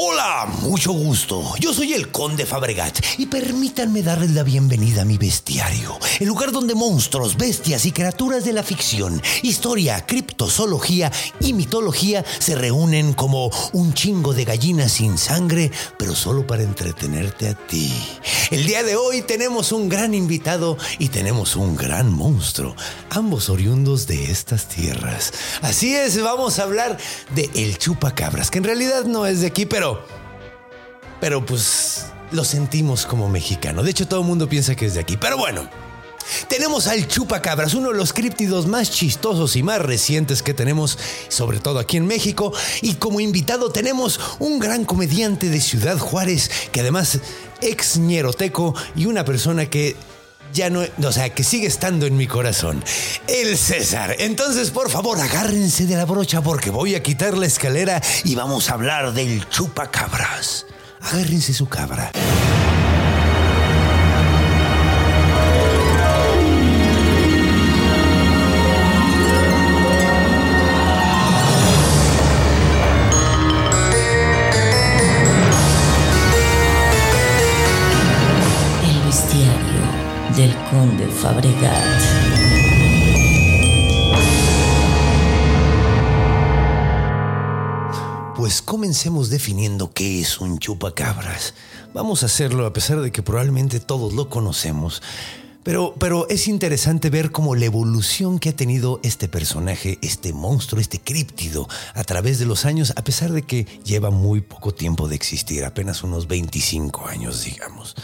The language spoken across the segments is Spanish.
Hola, mucho gusto. Yo soy el Conde Fabregat y permítanme darles la bienvenida a mi bestiario, el lugar donde monstruos, bestias y criaturas de la ficción, historia, criptozoología y mitología se reúnen como un chingo de gallinas sin sangre, pero solo para entretenerte a ti. El día de hoy tenemos un gran invitado y tenemos un gran monstruo, ambos oriundos de estas tierras. Así es, vamos a hablar de el chupacabras, que en realidad no es de aquí, pero pero pues lo sentimos como mexicano. De hecho, todo el mundo piensa que es de aquí. Pero bueno, tenemos al chupacabras, uno de los críptidos más chistosos y más recientes que tenemos, sobre todo aquí en México. Y como invitado tenemos un gran comediante de Ciudad Juárez, que además ex ñeroteco y una persona que ya no, o sea, que sigue estando en mi corazón. El César. Entonces, por favor, agárrense de la brocha porque voy a quitar la escalera y vamos a hablar del chupacabras agárrense su cabra. Del conde Fabregat. Pues comencemos definiendo qué es un chupacabras. Vamos a hacerlo a pesar de que probablemente todos lo conocemos. Pero, pero es interesante ver cómo la evolución que ha tenido este personaje, este monstruo, este críptido, a través de los años, a pesar de que lleva muy poco tiempo de existir, apenas unos 25 años, digamos.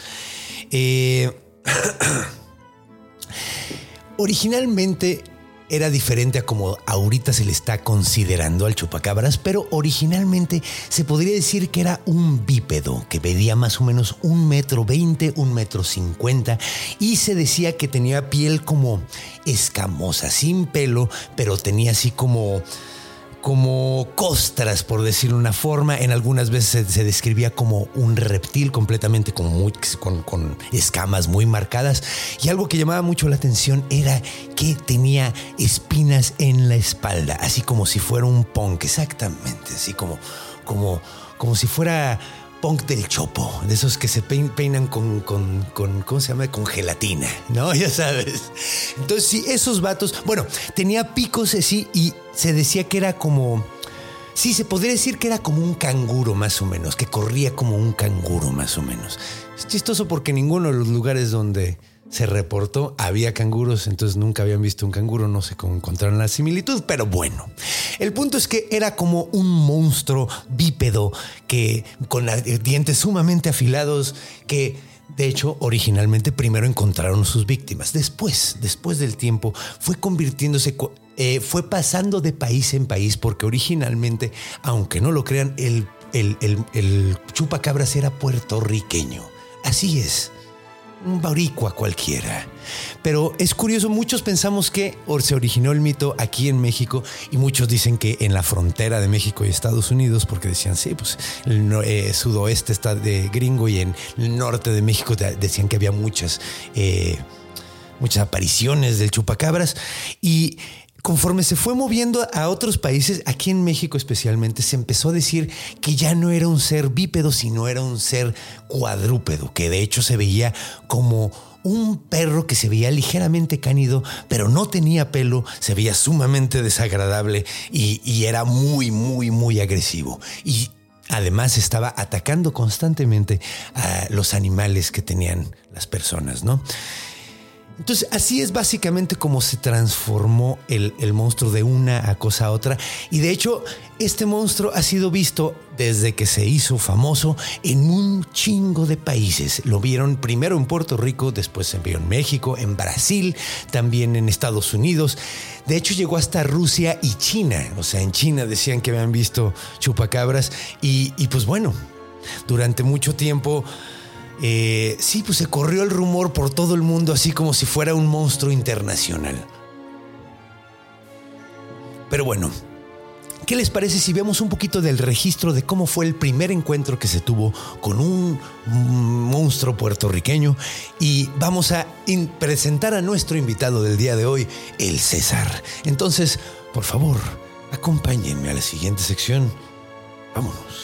Eh, originalmente era diferente a como ahorita se le está considerando al chupacabras, pero originalmente se podría decir que era un bípedo que medía más o menos un metro veinte, un metro cincuenta y se decía que tenía piel como escamosa, sin pelo, pero tenía así como como costras, por decirlo de una forma. En algunas veces se, describía como un reptil completamente con, con, escamas muy marcadas. Y algo que llamaba mucho la atención era que tenía espinas en la espalda, así como si fuera un punk, exactamente, así como, como, como si fuera punk del chopo, de esos que se peinan con, con, con, ¿cómo se llama? Con gelatina, ¿no? Ya sabes. Entonces, sí, esos vatos, bueno, tenía picos así y se decía que era como, sí, se podría decir que era como un canguro más o menos, que corría como un canguro más o menos. Es chistoso porque ninguno de los lugares donde se reportó, había canguros, entonces nunca habían visto un canguro, no sé cómo encontraron la similitud, pero bueno. El punto es que era como un monstruo bípedo que con dientes sumamente afilados que de hecho, originalmente primero encontraron sus víctimas. Después, después del tiempo, fue convirtiéndose, eh, fue pasando de país en país, porque originalmente, aunque no lo crean, el, el, el chupacabras era puertorriqueño. Así es un baricua cualquiera. Pero es curioso, muchos pensamos que se originó el mito aquí en México y muchos dicen que en la frontera de México y Estados Unidos, porque decían, sí, pues el eh, sudoeste está de gringo y en el norte de México decían que había muchas, eh, muchas apariciones del chupacabras. Y conforme se fue moviendo a otros países, aquí en México especialmente, se empezó a decir que ya no era un ser bípedo, sino era un ser cuadrúpedo, que de hecho se veía como un perro que se veía ligeramente cánido, pero no tenía pelo, se veía sumamente desagradable y, y era muy, muy, muy agresivo. Y Además estaba atacando constantemente a los animales que tenían las personas, ¿no? Entonces, así es básicamente como se transformó el, monstruo de una a cosa a otra. Y de hecho, este monstruo ha sido visto desde que se hizo famoso en un chingo de países. Lo vieron primero en Puerto Rico, después se vio en México, en Brasil, también en Estados Unidos. De hecho, llegó hasta Rusia y China. O sea, en China decían que habían visto chupacabras. Y, y pues bueno, durante mucho tiempo eh, sí, pues se corrió el rumor por todo el mundo así como si fuera un monstruo internacional. Pero bueno, ¿qué les parece si vemos un poquito del registro de cómo fue el primer encuentro que se tuvo con un monstruo puertorriqueño? Y vamos a presentar a nuestro invitado del día de hoy, el César. Entonces, por favor, acompáñenme a la siguiente sección. Vámonos.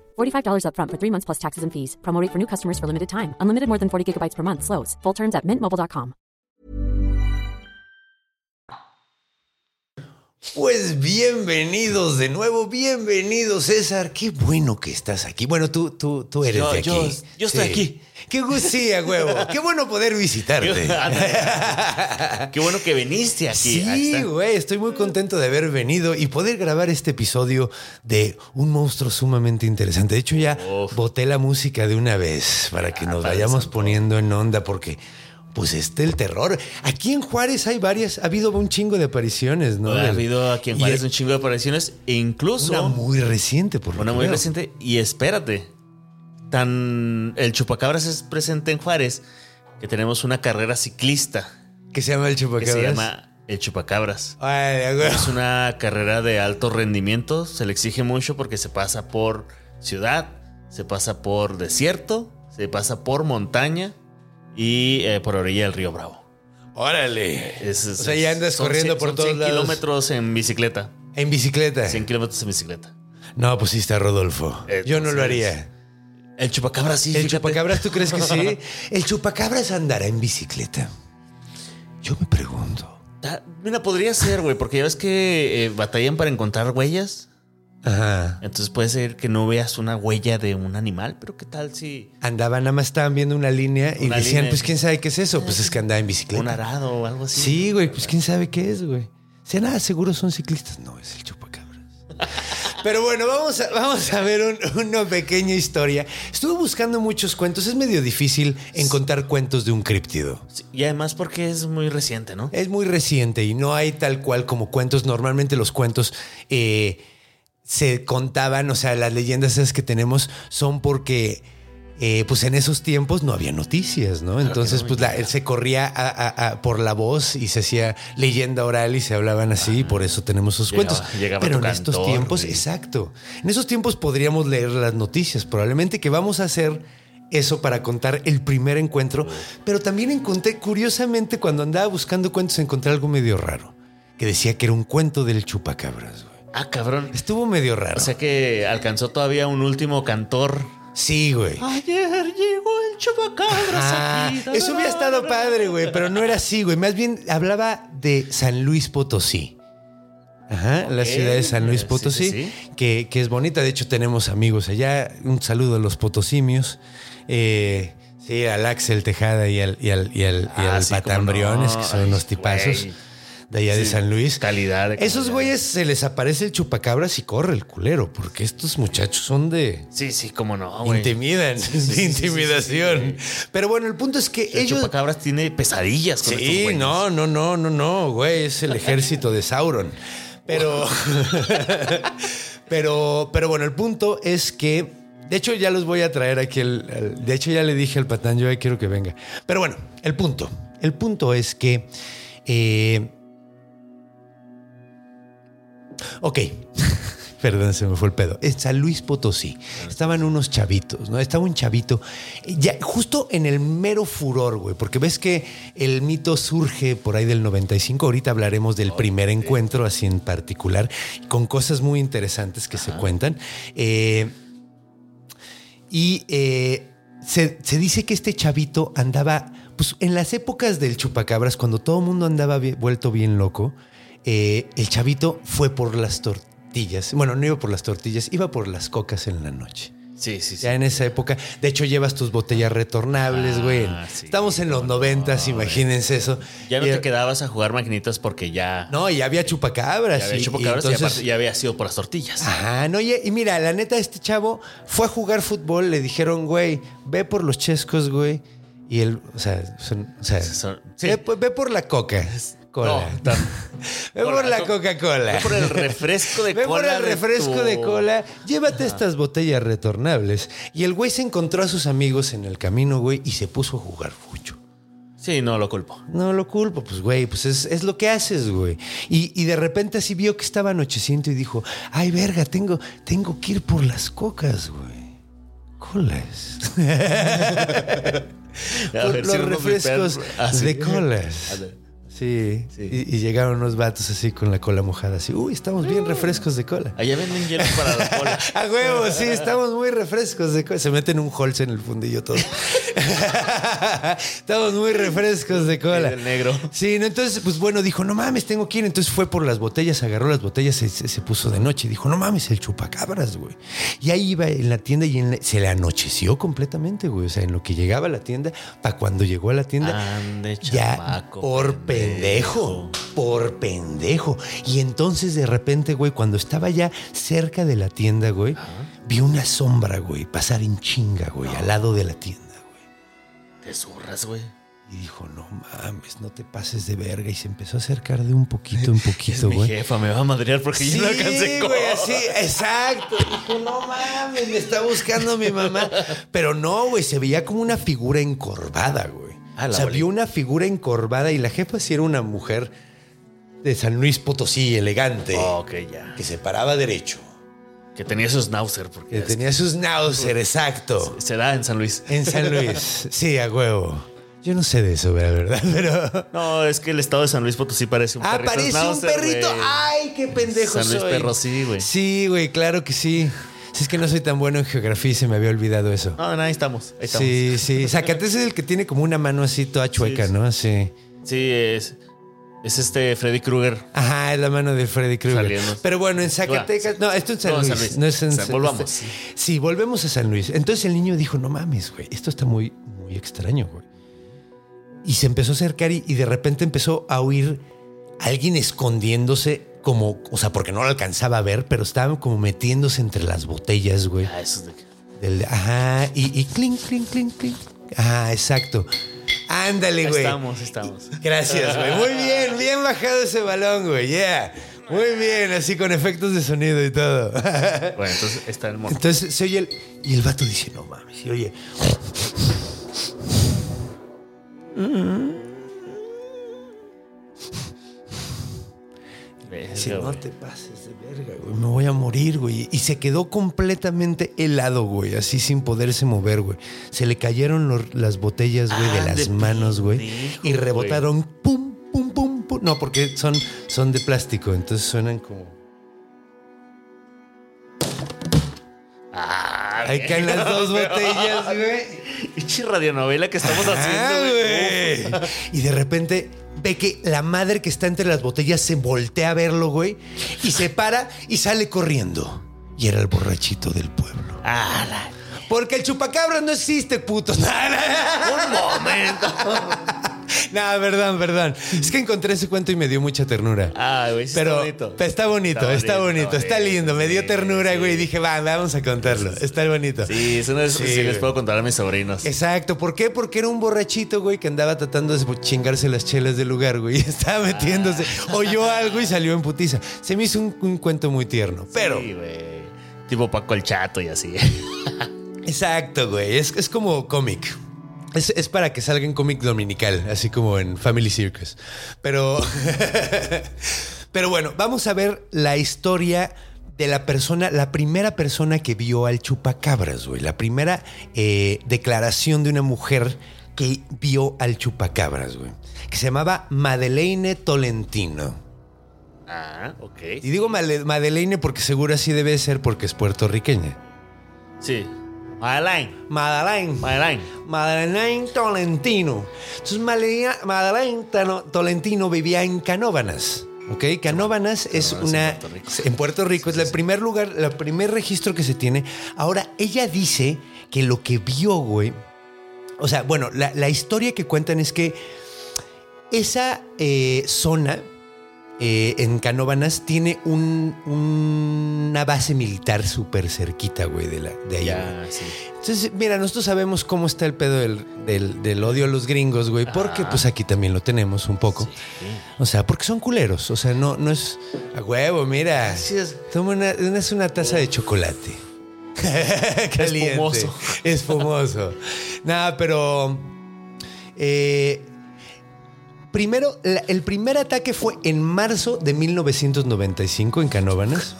$45 upfront for three months plus taxes and fees. Promo rate for new customers for limited time. Unlimited more than 40 gigabytes per month. Slows. Full terms at mintmobile.com. Pues bienvenidos de nuevo, bienvenido César, qué bueno que estás aquí. Bueno, tú, tú, tú eres Yo- de aquí. yo- yo estoy aquí. Qué gustía, huevo. Qué bueno poder visitarte. Qué bueno que viniste aquí. Sí, güey, estoy muy contento de haber venido y poder grabar este episodio de un monstruo sumamente interesante. De hecho, ya Uf. boté la música de una vez para que Ah, nos vayamos Santo. poniendo en onda porque... Pues este el terror. Aquí en Juárez hay varias, ha habido un chingo de apariciones, ¿no? Ha habido aquí en Juárez un chingo de apariciones e incluso Una una, muy reciente, por lo que muy reciente. Y espérate, tan el chupacabras es presente en Juárez que tenemos una carrera ciclista Que se llama el que chupacabras. se llama el chupacabras. Ay. Es una carrera de alto rendimiento, se le exige mucho porque se pasa por ciudad, se pasa por desierto, se pasa por montaña y eh, por orilla del río Bravo. Órale. Es- es- o sea, ya andas corriendo por todos 100 lados. kilómetros en bicicleta. En bicicleta. 100 kilómetros en bicicleta. No, pues sí está Rodolfo. Yo no lo haría. El chupacabra sí. ¿El fíjate. chupacabras tú crees que sí? ¿El chupacabras andará en bicicleta? Yo me pregunto. Ah, Mira, podría ser, güey, porque ya ves que eh, batallan para encontrar huellas. Ajá. Entonces puede ser que no veas una huella de un animal, pero ¿qué tal si Andaban, nada más estaban viendo una línea y decían, línea. pues quién sabe qué es eso. Pues es que andaba en bicicleta. un arado o algo así? Sí, güey, pues quién sabe qué es, güey. Si nada, seguro son ciclistas. No, es el chupacabras. Pero bueno, vamos a, vamos a ver un- una pequeña historia. Estuve buscando muchos cuentos. Es medio difícil encontrar cuentos de un críptido. Sí, Y además porque es muy reciente, ¿no? Es muy reciente y no hay tal cual como cuentos. Normalmente los cuentos eh, se contaban, o sea, las leyendas esas que tenemos son porque... eh, pues en esos tiempos no había noticias, ¿no? Entonces, no, pues la- se corría a- a- a- por la voz y se hacía leyenda oral y se hablaban así, y por eso tenemos esos Llegaba- cuentos. llegaba Pero en estos tiempos, güey. exacto. En esos tiempos podríamos leer las noticias. Probablemente que vamos a hacer eso para contar el primer encuentro. Pero también encontré, curiosamente, cuando andaba buscando cuentos, encontré algo medio raro. Que decía que era un cuento del chupacabras, güey. Ah, cabrón. Estuvo medio raro. O sea que alcanzó todavía un último cantor. Sí, güey. Ayer llegó el chupacabras Ah, aquí. eso hubiera estado padre, güey, pero no era así, güey. Más bien hablaba de San Luis Potosí. Ajá, la ciudad de San Luis sí, Potosí, sí, sí. Que, que es bonita. De hecho, tenemos amigos allá. Un saludo a los potosimios. Eh, sí, al Axel Tejada y al, y al, y al, y Ah, al Patambriones, no. que son unos tipazos. De allá de San Luis. calidad de Esos güeyes se les aparece el chupacabras y corre el culero, porque estos muchachos son de... Sí, sí, cómo no, güey. Intimidan, sí, de sí, intimidación. Pero bueno, el punto es que El ellos. chupacabras tiene pesadillas con Sí, no, no, no, no, no, güey, es el ejército de Sauron. Pero, pero, pero bueno, el punto es que, de hecho, ya los voy a traer aquí. el- el- de hecho, ya le dije al patán, yo ya quiero que venga. Pero bueno, el punto, el punto es que, eh, ok. Perdón, se me fue el pedo. En San Luis Potosí estaban unos chavitos, ¿no? Estaba un chavito, ya justo en el mero furor, güey, porque ves que el mito surge por ahí del 95. Ahorita hablaremos del primer encuentro, así en particular, con cosas muy interesantes que se cuentan. Eh, y eh, se, se dice que este chavito andaba, pues en las épocas del chupacabras, cuando todo el mundo andaba bien- vuelto bien loco, eh, el chavito fue por las tortillas. Bueno, no iba por las tortillas, iba por las cocas en la noche. Sí, sí, sí. Ya en esa época, de hecho llevas tus botellas retornables, Ah, güey. sí, Estamos en los noventas, imagínense eso. Ya no Y- te quedabas a jugar maquinitas porque ya, No, y había chupacabras. ya había y- chupacabras y y, entonces- aparte ya había sido por las tortillas. Ajá, no, y, y mira, la neta, este chavo fue a jugar fútbol, le dijeron, güey, ve por los chescos, güey. Y él, o sea, son- o sea, Son- sí. ve, ve por la coca. Coca-Cola. No, Ve por la Coca-Cola. Por el refresco de cola. por el de refresco tu- de cola. Llévate estas botellas retornables. Y el güey se encontró a sus amigos en el camino, güey, y se puso a jugar fucho. Sí, no lo culpo. No lo culpo, pues, güey, pues es, es lo que haces, güey. Y, y de repente así vio que estaba anocheciendo y dijo, ay, verga, tengo, tengo que ir por las cocas, güey. Colas. Por los refrescos. Ah, de colas. Sí. Sí. Y, y llegaron unos vatos así con la cola mojada, así, uy, estamos bien refrescos de cola. Allá venden hielo para la cola. A huevo, sí, estamos muy refrescos de cola. Se meten un holz en el fundillo todo. estamos muy refrescos de cola. El negro. Sí, no, entonces, pues bueno, dijo, no mames, tengo que ir. Entonces fue por las botellas, agarró las botellas, se, se- se puso de noche. Dijo, no mames, el chupacabras, güey. Y ahí iba en la tienda y en la- se le anocheció completamente, güey. O sea, en lo que llegaba a la tienda, para cuando llegó a la tienda, Ande, ya por pendejo, por pendejo. Y entonces de repente, güey, cuando estaba ya cerca de la tienda, güey, vio una sombra, güey, pasar en chinga, güey, al lado de la tienda, güey. Te zurras, güey. Y dijo, no mames, no te pases de verga. Y se empezó a acercar de un poquito en poquito, mi güey. jefa, me va a madrear porque yo no alcancé güey, así, exacto. Dijo, no mames, me está buscando mi mamá. Pero no, güey, se veía como una figura encorvada, güey. Ah, o sea, vio una figura encorvada y la jefa sí era una mujer de San Luis Potosí, elegante, Ok, ya. que se paraba derecho, Que tenía esos náuseas porque que tenía sus náuseas, exacto. se da en San Luis. En San Luis. Sí, a huevo. Yo no sé de eso, la verdad, pero... No, es que el estado de San Luis Potosí parece un Ah, perrito. parece un perrito. Ay, qué pendejo San Luis soy. perro, sí, güey. Sí, güey, claro que sí. Si es que no soy tan bueno en geografía y se me había olvidado eso. No, no, ahí estamos. Ahí estamos. Sí, sí. Zacatecas es el que tiene como una mano así toda chueca, Sí. ¿no? Sí. Sí, es, es este Freddy Krueger. Ajá, es la mano de Freddy Krueger. Pero bueno, en Zacatecas. No, esto en San No, Luis. San Luis. No es en O sea, San- volvamos. este- Sí, volvemos a San Luis. Entonces el niño dijo: No mames, güey. Esto está muy, muy extraño, güey. Y se empezó a acercar y, y de repente empezó a oír a alguien escondiéndose, como, o sea, porque no lo alcanzaba a ver, pero estaba como metiéndose entre las botellas, güey. Ah, eso es de Del- ajá, y, y clink, clink, clink, clink. Ajá, exacto. Ándale, güey. estamos, estamos. Gracias, güey. Muy bien, bien bajado ese balón, güey. Yeah. Muy bien, así con efectos de sonido y todo. Bueno, entonces está el mono. Entonces se oye el. Y el vato dice, no mames. Y oye. Dice, Verga, no güey. te pases de verga, güey. Me voy a morir, güey. Y se quedó completamente helado, güey. Así sin poderse mover, güey. Se le cayeron los- las botellas, güey, de Ah, las de manos, güey. Y rebotaron, pum, pum, pum, pum. No, porque son, son de plástico. Entonces suenan como. Ah, Ahí caen las dos botellas, güey. Pinche radionovela que estamos haciendo, güey. Y de repente ve que la madre que está entre las botellas se voltea a verlo, güey. Y se para y sale corriendo. Y era el borrachito del pueblo. Ah, la- Porque el chupacabras no existe, putos. No, Un momento. no, perdón, perdón. Es que encontré ese cuento y me dio mucha ternura. Ah, güey, sí Pero está bonito. está bonito, está bonito, está, lindo. Me dio ternura, sí. güey. Y dije, va, vamos a contarlo. Está bonito. Sí, es una de esas que Sí, sí les puedo contar a mis sobrinos. Exacto. ¿Por qué? Porque era un borrachito, güey, que andaba tratando de chingarse las chelas del lugar, güey. Y estaba metiéndose. Oyó algo y salió en putiza. Se me hizo un, un cuento muy tierno. Pero, Sí, güey. Tipo Paco el Chato y así. exacto, güey. Es, es como cómic. Es, es para que salga en cómic dominical, así como en Family Circus. Pero, pero bueno, vamos a ver la historia de la persona, la primera persona que vio al chupacabras, güey. La primera eh, declaración de una mujer que vio al chupacabras, güey. Que se llamaba Madeleine Tolentino. Ah, ok. Y digo Madeleine porque seguro así debe ser porque es puertorriqueña. Sí. Madeline. Madeleine. Madeline. Madeleine Tolentino. Entonces, Madeleine, Madeleine Tolentino vivía en Canóvanas. ¿Ok? Canóvanas es una. en Puerto Rico. En Puerto Rico es el primer lugar, el primer registro que se tiene. Ahora, ella dice que lo que vio, güey. O sea, bueno, la, la historia que cuentan es que esa eh, zona eh, en Canóvanas tiene un- una base militar súper cerquita, güey, de, la, de ahí. güey. Ya, sí. Entonces, mira, nosotros sabemos cómo está el pedo del, del- del odio a los gringos, güey, porque pues aquí también lo tenemos un poco. O sea, porque son culeros. O sea, no, no es a huevo, mira. Es. Toma una, es una taza de chocolate. Caliente. Espumoso. Espumoso. Nada, pero. eh, primero, la- el primer ataque fue en marzo de 1995 en Canóvanas.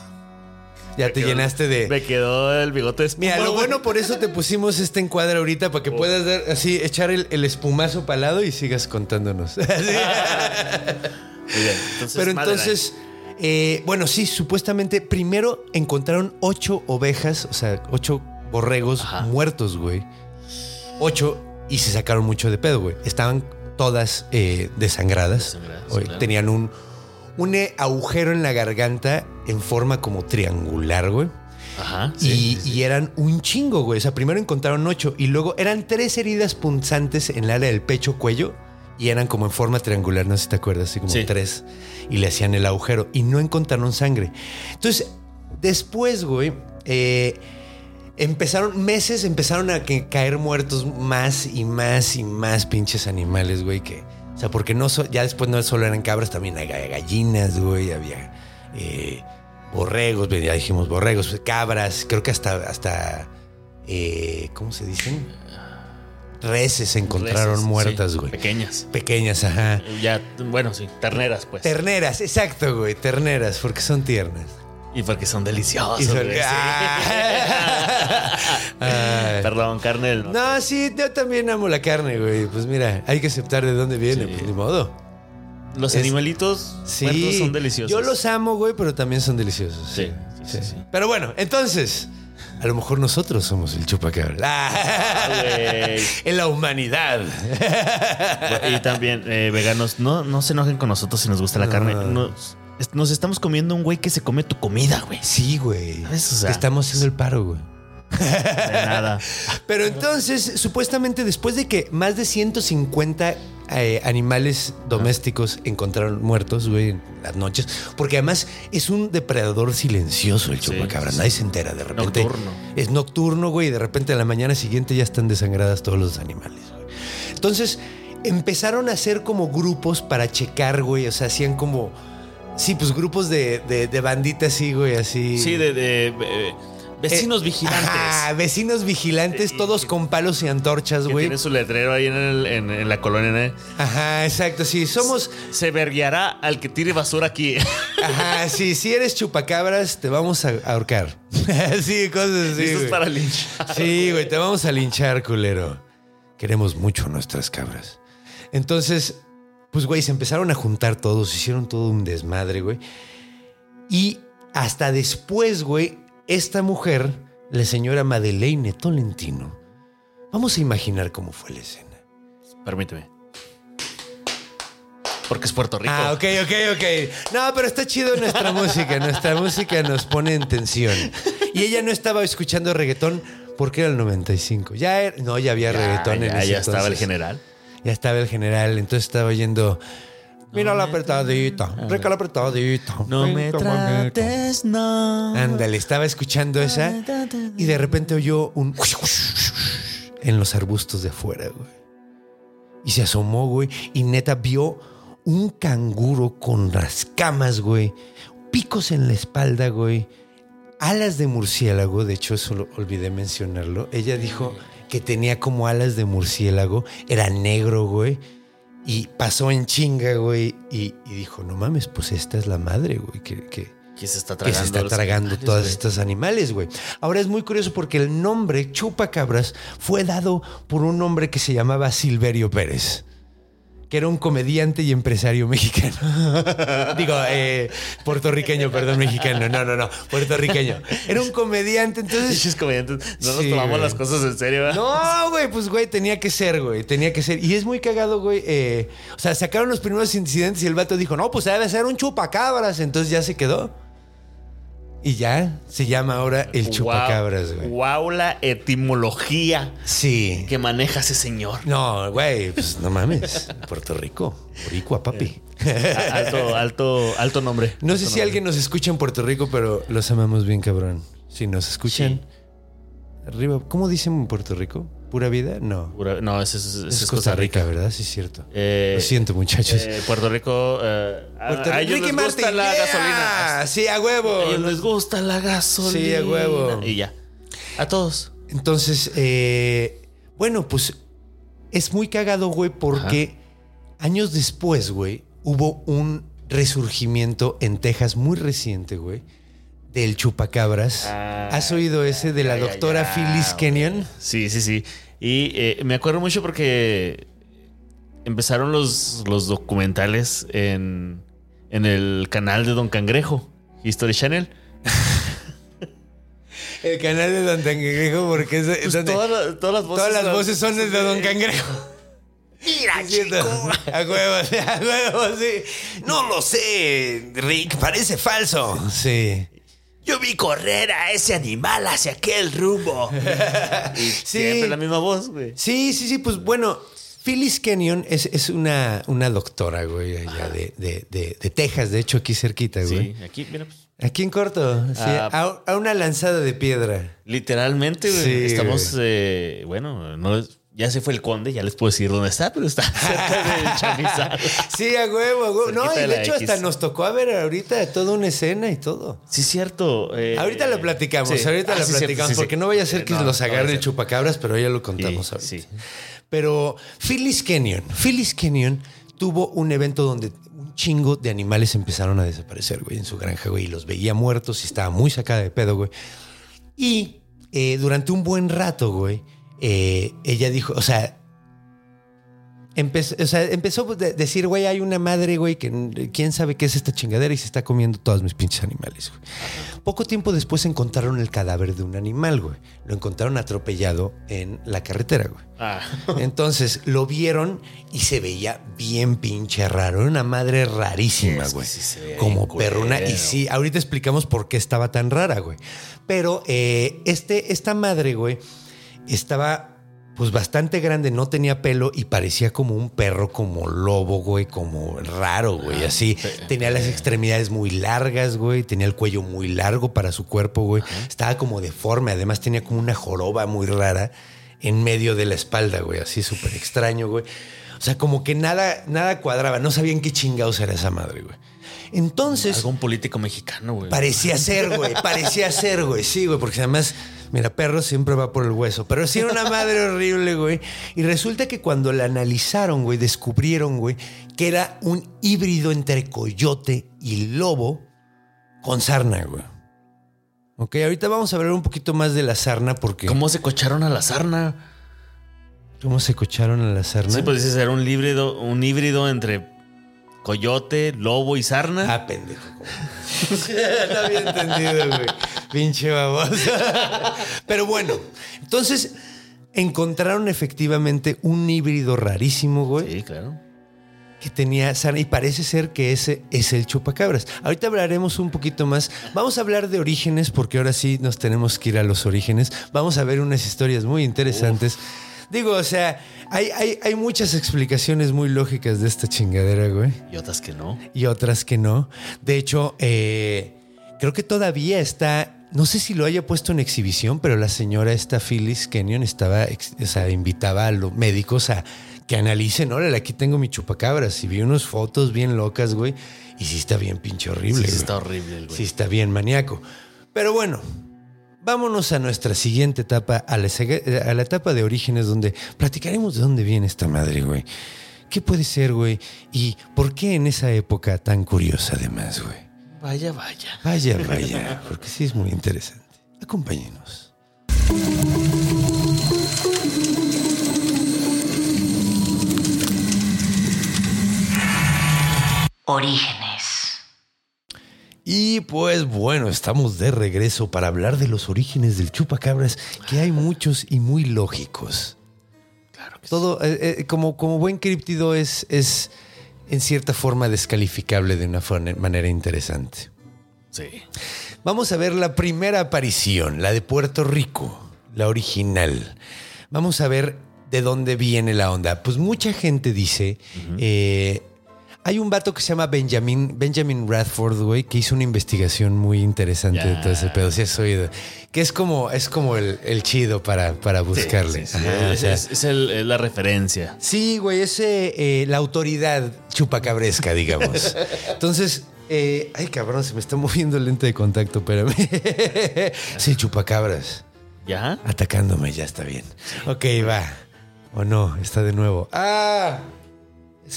Ya te llenaste de. Me quedó el bigote de espuma, Mira, lo bueno por eso te pusimos este encuadre ahorita para que puedas dar así, echar el, el espumazo para lado y sigas contándonos. Así. Muy bien. Entonces, Pero entonces, eh, bueno, sí, supuestamente primero encontraron ocho ovejas, o sea, ocho borregos Ajá. muertos, güey. Ocho y se sacaron mucho de pedo, güey. Estaban todas eh, desangradas. Desangradas, claro. Tenían un, un eh, agujero en la garganta en forma como triangular, güey. Ajá. y, sí, sí, sí. y eran un chingo, güey. O sea, primero encontraron ocho y luego eran tres heridas punzantes en el área del pecho, cuello y eran como en forma triangular, no sé si te acuerdas, así como tres. Y le hacían el agujero y no encontraron sangre. Entonces, después, güey, eh, empezaron meses, empezaron a que- caer muertos más y más y más pinches animales, güey, que. O sea, porque no so- ya después no solo eran cabras, también había gallinas, güey, había eh, borregos, ya dijimos borregos, cabras, creo que hasta, hasta eh, ¿cómo se dicen? Reses se encontraron muertas, sí, güey. Pequeñas. Pequeñas, ajá. Ya, bueno, sí, terneras, pues. Terneras, exacto, güey, terneras, porque son tiernas. Y porque son deliciosos. Son- güey. Ah. Perdón, carne. No, sí, yo también amo la carne, güey. Pues mira, hay que aceptar de dónde viene, Sí. pues ni modo. Los Es- animalitos Sí, son deliciosos. Yo los amo, güey, pero también son deliciosos. Sí, sí, sí. Pero bueno, entonces, a lo mejor nosotros somos el chupacabra. Ah, en la humanidad. Y también, eh, veganos, no, no se enojen con nosotros si nos gusta la carne. Nos, nos estamos comiendo un güey que se come tu comida, güey. Sí, güey. ¿Sabes? O sea, Te estamos haciendo el paro, güey. De nada. Pero entonces, supuestamente después de que más de 150 eh, animales domésticos encontraron muertos, güey, en las noches, porque además es un depredador silencioso el Sí, chupacabra, sí. nadie se entera de repente. Nocturno. Es nocturno, güey, y de repente a la mañana siguiente ya están desangradas todos los animales, güey. Entonces, empezaron a hacer como grupos para checar, güey, o sea, hacían como... Sí, pues grupos de, de, de banditas, sí, güey, así. Sí, de, de, eh, vecinos Eh, vigilantes. ajá, vecinos vigilantes, Y- todos con palos y antorchas, güey. tiene su letrero ahí en, el- en- en la colonia. ¿eh? Ajá, exacto, sí, somos... Se verguiará al que tire basura aquí. Ajá, sí, si eres chupacabras, te vamos a ahorcar. sí, cosas así, Listos güey. para linchar. Sí, güey, te vamos a linchar, culero. Queremos mucho nuestras cabras. Entonces, pues, güey, se empezaron a juntar todos, hicieron todo un desmadre, güey. Y hasta después, güey, esta mujer, la señora Madeleine Tolentino, vamos a imaginar cómo fue la escena. Permíteme. Porque es Puerto Rico. Ah, ok, ok, ok. No, pero está chido nuestra música. Nuestra música nos pone en tensión. Y ella no estaba escuchando reggaetón porque era el 95. Ya era- no, ya había Ya, reggaetón en ya, ese ya estaba el entonces. general. Ya estaba el general, entonces estaba oyendo. Mira la apretadita, rica la apretadita. No me rica manguito". trates, no. Ándale, estaba escuchando esa y de repente oyó un en los arbustos de afuera, güey. Y se asomó, güey, y neta vio un canguro con las camas, güey, picos en la espalda, güey, alas de murciélago, de hecho eso lo olvidé mencionarlo. Ella dijo que tenía como alas de murciélago, era negro, güey. Y pasó en chinga, güey. Y, y dijo, no mames, pues esta es la madre, güey. Que, que, Que se está que tragando. se está tragando animales, todos güey. estos animales, güey. Ahora es muy curioso porque el nombre Chupacabras fue dado por un hombre que se llamaba Silverio Pérez, que era un comediante y empresario mexicano. Digo, eh, puertorriqueño, perdón, mexicano. No, no, no, puertorriqueño. Era un comediante, entonces... Comediantes. No nos Sí, tomamos güey. las cosas en serio, ¿verdad? No, güey, pues güey, tenía que ser, güey, tenía que ser. Y es muy cagado, güey. eh, o sea, sacaron los primeros incidentes y el vato dijo, no, pues debe ser un chupacabras. Entonces ya se quedó. Y ya se llama ahora el chupacabras, güey. Wow, la etimología Sí. que maneja ese señor. No, güey, pues no mames. Puerto Rico. Boricua, papi. A- Alto, alto, alto nombre. No sé si nombre. alguien nos escucha en Puerto Rico, pero los amamos bien, cabrón. Si nos escuchan. Arriba, ¿cómo dicen en Puerto Rico? ¿Pura vida? No. Pura- No, ese es, ese Es es Costa Rica, ¿verdad? Sí, es cierto. Eh, Lo siento, muchachos. eh, Puerto Rico. eh, Puerto a, ellos Ricky les gusta Martin, la yeah. gasolina. Sí, a huevo. A ellos les gusta la gasolina. Sí, a huevo. Y ya. A todos. Entonces, eh, bueno, pues es muy cagado, güey, porque años después, güey, hubo un resurgimiento en Texas muy reciente, güey, del chupacabras. Ah, ¿Has oído ese de la ya, doctora ya, Phyllis. Kenyon? Sí, sí, sí. Y eh, me acuerdo mucho porque empezaron los, los documentales en, en el canal de Don Cangrejo, History Channel. El canal de Don Cangrejo, porque es, es Pues donde todas, las- todas las voces, todas las voces son de Don Cangrejo. Mira, chico. A huevo, sí, a huevo, sí. No lo sé, Rick, parece falso. Sí. Yo vi correr a ese animal hacia aquel rumbo. Sí. Siempre la misma voz, güey. Sí, sí, sí, pues bueno, Phyllis Kenyon es, es una, una doctora, güey, allá de, de, de- de Texas, de hecho, aquí cerquita, güey. Sí, aquí, mira, pues, Aquí en corto, sí, Ah. a, a una lanzada de piedra. literalmente, güey. Sí, Estamos, eh, bueno, no es- ya se fue el conde, ya les puedo decir dónde está, pero está cerca del chamizal. Sí, a huevo, a huevo. No, y de hecho X. hasta nos tocó a ver ahorita toda una escena y todo. Sí, cierto. eh, ahorita lo platicamos, sí. ahorita Ah, lo sí, platicamos, sí, porque no vaya a ser Eh, que no, los no agarre a el chupacabras, pero ya lo contamos ahorita. sí. Pero Phyllis Kenyon, Phyllis Kenyon tuvo un evento donde un chingo de animales empezaron a desaparecer, güey, en su granja, güey, y los veía muertos y estaba muy sacada de pedo, güey. Y eh, durante un buen rato, güey, eh, ella dijo, o sea, empezó, o sea, empezó a de- decir, güey, hay una madre, güey, que quién sabe qué es esta chingadera y se está comiendo todos mis pinches animales, güey. Poco tiempo después encontraron el cadáver de un animal, güey. Lo encontraron atropellado en la carretera, güey. Ah. Entonces lo vieron y se veía bien pinche raro. Era una madre rarísima, que güey. sí Como perruna. Y sí, ahorita explicamos por qué estaba tan rara, güey. Pero eh, este, esta madre, güey, estaba pues bastante grande, no tenía pelo y parecía como un perro, como lobo, güey, como raro, güey, así. Tenía las extremidades muy largas, güey, tenía el cuello muy largo para su cuerpo, güey. Estaba como deforme, además tenía como una joroba muy rara en medio de la espalda, güey, así súper extraño, güey. O sea, como que nada, nada cuadraba, no sabían qué chingados era esa madre, güey. Entonces, Algún político mexicano, güey. Parecía ser, güey. Parecía ser, güey. Sí, güey. Porque además, mira, perro siempre va por el hueso. Pero sí era una madre horrible, güey. Y resulta que cuando la analizaron, güey, descubrieron, güey, que era un híbrido entre coyote y lobo con sarna, güey. Ok, ahorita vamos a hablar un poquito más de la sarna porque... ¿Cómo se cocharon a la sarna? ¿Cómo se cocharon a la sarna? Sí, pues dices, era un híbrido, un híbrido entre coyote, lobo y sarna. Ah, pendejo. no había entendido, güey. Pinche baboso. Pero bueno, entonces encontraron efectivamente un híbrido rarísimo, güey, Sí, claro. que tenía sarna y parece ser que ese es el chupacabras. Ahorita hablaremos un poquito más. Vamos a hablar de orígenes porque ahora sí nos tenemos que ir a los orígenes. Vamos a ver unas historias muy interesantes. Digo, o sea, hay, hay, hay muchas explicaciones muy lógicas de esta chingadera, güey Y otras que no. y otras que no. De hecho, eh, creo que todavía está, no sé si lo haya puesto en exhibición, pero la señora esta Phyllis Kenyon estaba, o sea, invitaba a los médicos a que analicen, órale, aquí tengo mi chupacabras y vi unas fotos bien locas, güey, y sí está bien pinche horrible. Sí, güey. está horrible güey. Sí está bien maníaco. Pero bueno, vámonos a nuestra siguiente etapa, a la, seg- a la etapa de orígenes, donde platicaremos de dónde viene esta madre, güey. ¿Qué puede ser, güey? ¿Y por qué en esa época tan curiosa, además, güey? Vaya, vaya. Vaya, vaya, porque sí es muy interesante. Acompáñenos. Orígenes. Y pues bueno, estamos de regreso para hablar de los orígenes del chupacabras, que hay muchos y muy lógicos. Claro que Todo, eh, eh, como, como buen críptido, es, es en cierta forma descalificable de una manera interesante. sí. Vamos a ver la primera aparición, la de Puerto Rico, la original. Vamos a ver de dónde viene la onda. Pues mucha gente dice, eh, Hay un vato que se llama Benjamin, Benjamin Radford, güey, que hizo una investigación muy interesante de todo ese pedo. Sí, has oído. Que es como, es como el, el chido para, para buscarle. Sí, sí, Ajá, o es, sea, es- es el- es la referencia. Sí, güey, es eh, la autoridad chupacabresca, digamos. Entonces, eh, ay, cabrón, se me está moviendo el lente de contacto, espérame. sí, chupacabras. ¿Ya? Atacándome, ya está bien. Ok, va. O no, está de nuevo. ¡Ah!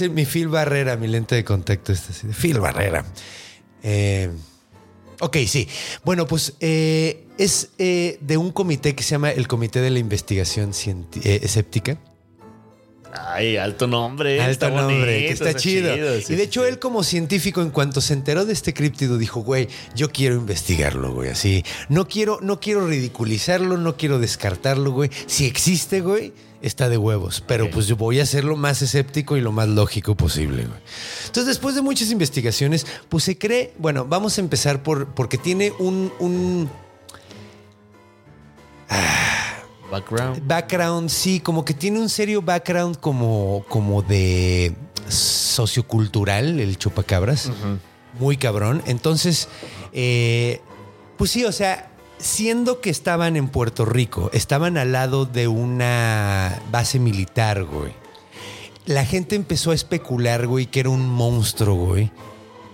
Es mi Phil Barrera, mi lente de contacto está así. Phil Barrera. Eh, ok, sí. Bueno, pues eh, es eh, de un comité que se llama el Comité de la Investigación eh, Escéptica. Ay, alto nombre. Alto está nombre, bonito, que está, chido. sí, y de sí, hecho, sí. él como científico, en cuanto se enteró de este críptido, dijo, güey, yo quiero investigarlo, güey. Así, no quiero, no quiero ridiculizarlo, no quiero descartarlo, güey. Si existe, güey, está de huevos. Pero pues yo voy a ser lo más escéptico y lo más lógico posible, güey. Entonces, después de muchas investigaciones, pues se cree, bueno, vamos a empezar por, porque tiene un, un Background. background, sí, como que tiene un serio background como, como de sociocultural, el chupacabras. Muy cabrón. Entonces, eh, pues sí, o sea, siendo que estaban en Puerto Rico, estaban al lado de una base militar, güey. La gente empezó a especular, güey, que era un monstruo, güey.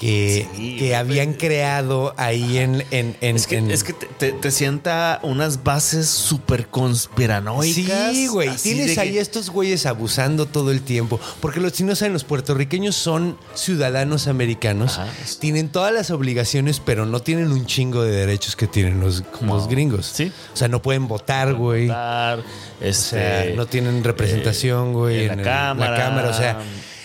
Que, Sí, que güey. habían creado ahí en... en, en- Es que, en- es que te, te- te sienta unas bases súper conspiranoicas. Sí, güey. Tienes ahí que- estos güeyes abusando todo el tiempo. Porque los, si no saben, los puertorriqueños son ciudadanos americanos. Ajá. Tienen todas las obligaciones, pero no tienen un chingo de derechos que tienen los, los gringos. Sí. O sea, no pueden votar, güey. O Dar, este, sea, no tienen representación, eh, güey. en la el- cámara. cámara, o sea.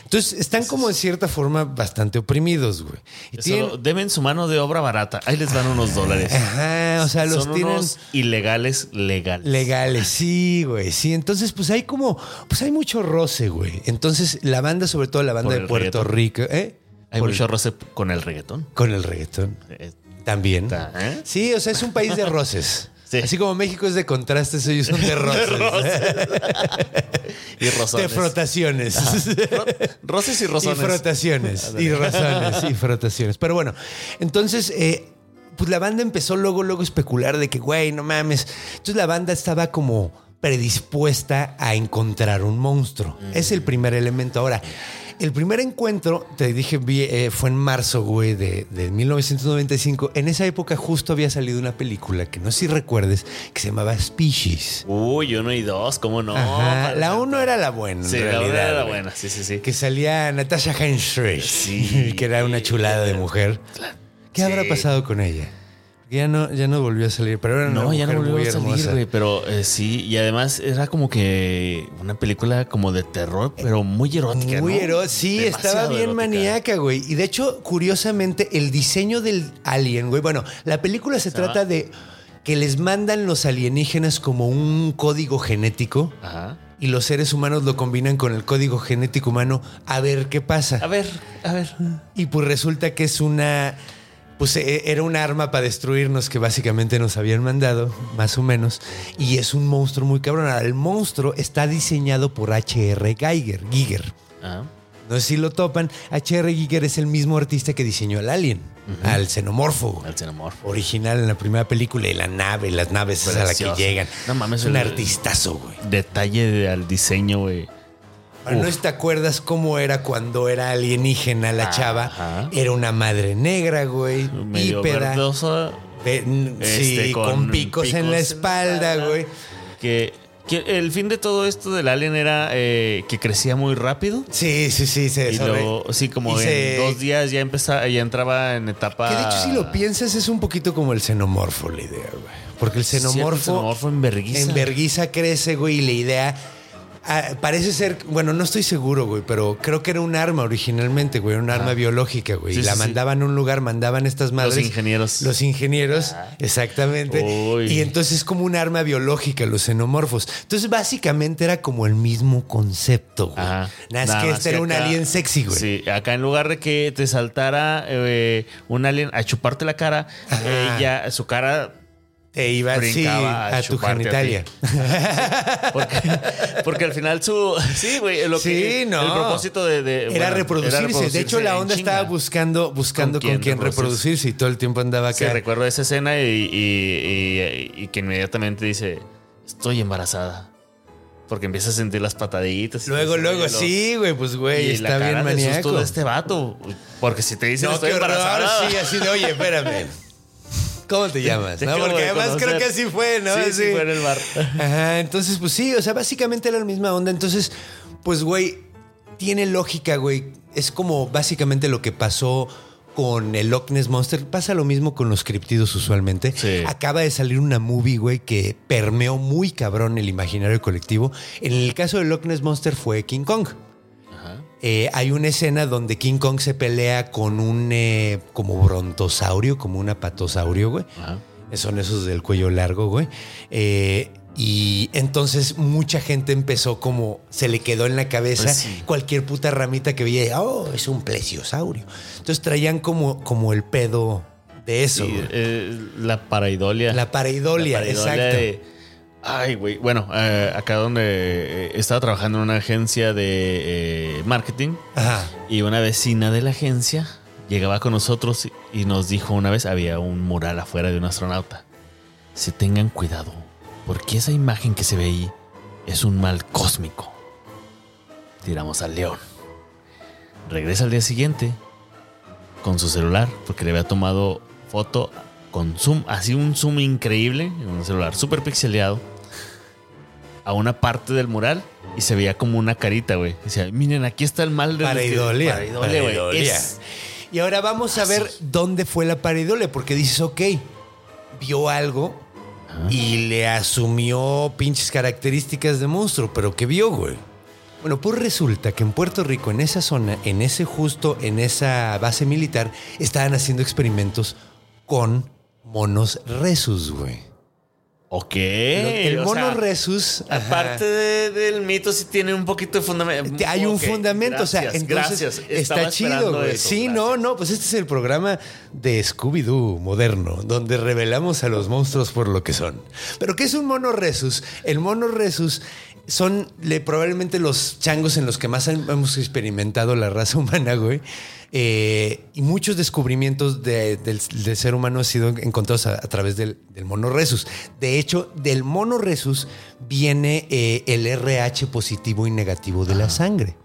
Entonces, están como en cierta forma bastante oprimidos, güey. Y tienen- deben su mano de obra barata. Ahí les dan unos dólares. Ajá, o sea, los Son tienen... unos ilegales legales. Legales, sí, güey, sí. Entonces, pues hay como, pues hay mucho roce, güey. Entonces, la banda, sobre todo la banda de Puerto reggaetón. Rico, ¿eh? Hay Por- mucho roce con el reggaetón. Con el reggaetón. Eh, También. Está, ¿eh? Sí, o sea, es un país de roces. Sí. Así como México es de contrastes, ellos son de roces. Y de rozones. frotaciones. Ro- Roces y Y rozones. frotaciones. y razones. Y frotaciones. Pero bueno, entonces, eh, pues la banda empezó luego, luego a especular de que, güey, no mames. Entonces la banda estaba como predispuesta a encontrar un monstruo. Es el primer elemento. Ahora, el primer encuentro, te dije, vi, eh, fue en marzo, güey, de, de 1995. En esa época justo había salido una película que no sé si recuerdes, que se llamaba Species. Uy, uno y dos, ¿cómo no? Ajá, La uno era la buena. en Sí, la uno era la güey. buena. Sí, sí, sí. Que salía Natasha Henstridge, Sí. que era una chulada de mujer. ¿Qué Sí. habrá pasado con ella? Ya no, ya no volvió a salir, pero era una No, ya no volvió muy a salir, hermosa. güey. Pero eh, sí, y además era como que una película como de terror, pero muy erótica. Muy ¿no? erótica. Sí, Demasiado estaba bien erótica. maníaca, güey. Y de hecho, curiosamente, el diseño del alien, güey. Bueno, la película se trata de que les mandan los alienígenas como un código genético Ajá. y los seres humanos lo combinan con el código genético humano a ver qué pasa. A ver, a ver. Y pues resulta que es una. Pues e- era un arma para destruirnos que básicamente nos habían mandado, más o menos. Y es un monstruo muy cabrón. Ahora, el monstruo está diseñado por H.R. Geiger. Giger. Ajá. No sé si lo topan. H.R. Giger es el mismo artista que diseñó al Alien, al xenomorfo. El xenomorfo. Original en la primera película y la nave, las naves es a la que llegan. No mames, es un el- artistazo, güey. Detalle de- al diseño, güey. ¿No te acuerdas cómo era cuando era alienígena la chava? Ajá. Era una madre negra, güey. Medio n- Este, sí, con, con picos, en la espalda, güey. Que, que el fin de todo esto del alien era eh, que crecía muy rápido. Sí, sí, sí. Se Y luego, sí, como y en se- dos días ya empezaba, ya entraba en etapa. Que de hecho, si lo piensas, es un poquito como el xenomorfo la idea, güey. Porque el el xenomorfo, xenomorfo en vergüenza. en verguiza crece, güey, y la idea. Ah, parece ser, bueno, no estoy seguro, güey, pero creo que era un arma originalmente, güey, un arma biológica, güey. Sí, y la sí, sí. mandaban a un lugar, mandaban estas madres. ingenieros. Los ingenieros, exactamente. Uy. Y entonces es como un arma biológica, los xenomorfos. Entonces, básicamente era como el mismo concepto, güey. Nada que este era un alien sexy, güey. Sí, acá en lugar de que te saltara eh, un alien a chuparte la cara, Ajá. ella, su cara Te iba sí, brincaba a, tu genitalia. Porque, porque al final su. Sí, güey. Lo Sí, que, no. El propósito de. de- Era, bueno, reproducirse. De hecho, la onda estaba buscando, buscando con ¿Con quién, reproducirse y todo el tiempo andaba Sí, acá. recuerdo esa escena y, y- y- y que inmediatamente dice: Estoy embarazada. Porque empieza a sentir las pataditas. luego, luego, sí, güey, pues güey, está la cara bien de susto maníaco. de este vato. Porque si te dicen No, estoy qué horror, embarazada. sí, así de, oye, espérame. ¿Cómo te llamas? ¿no? Porque de además creo que así fue, ¿no? Sí, sí, fue en el bar. Ajá, entonces, pues sí, o sea, básicamente era la misma onda. Entonces, pues, güey, tiene lógica, güey. Es como básicamente lo que pasó con el Loch Ness Monster. Pasa lo mismo con los criptidos usualmente. Sí. Acaba de salir una movie, güey, que permeó muy cabrón el imaginario colectivo. En el caso del Loch Ness Monster fue King Kong. Eh, hay una escena donde King Kong se pelea con un eh, como brontosaurio, como un apatosaurio, güey. Ajá. Son esos del cuello largo, güey. Eh, y entonces mucha gente empezó como se le quedó en la cabeza Pues sí. cualquier puta ramita que veía, oh, es un plesiosaurio. Entonces traían como, como el pedo de eso. Sí, güey. eh, la pareidolia. La pareidolia, exacto. de- ay, güey. Bueno, eh, acá donde eh, estaba trabajando en una agencia de eh, marketing Ajá. y una vecina de la agencia llegaba con nosotros y nos dijo una vez, había un mural afuera de un astronauta. Se tengan cuidado, porque esa imagen que se ve ahí es un mal cósmico. Tiramos al león. Regresa al día siguiente con su celular, porque le había tomado foto con zoom, así un zoom increíble, en un celular súper pixeleado, a una parte del mural y se veía como una carita, güey. Decía, miren, aquí está el mal de los que-" Pareidolia. Pareidolia. Es- Y ahora vamos a ver dónde fue la pareidolia, porque dices, ok, vio algo y le asumió pinches características de monstruo, pero ¿qué vio, güey? Bueno, pues resulta que en Puerto Rico, en esa zona, en ese justo, en esa base militar, estaban haciendo experimentos con monos resus, güey. Ok. el o mono sea, resus. Aparte de- del mito, sí tiene un poquito de fundamento. Hay un fundamento, o sea, gracias, entonces gracias. está chido, güey. eso, Sí, gracias. no, no, pues este es el programa de Scooby-Doo moderno, donde revelamos a los monstruos por lo que son. Pero ¿qué es un mono resus? El mono resus son le- probablemente los changos en los que más hemos experimentado la raza humana, güey. Eh, y muchos descubrimientos de- del, del ser humano han sido encontrados a, a través del, del mono resus. De hecho, del mono resus viene eh, el RH positivo y negativo de la sangre.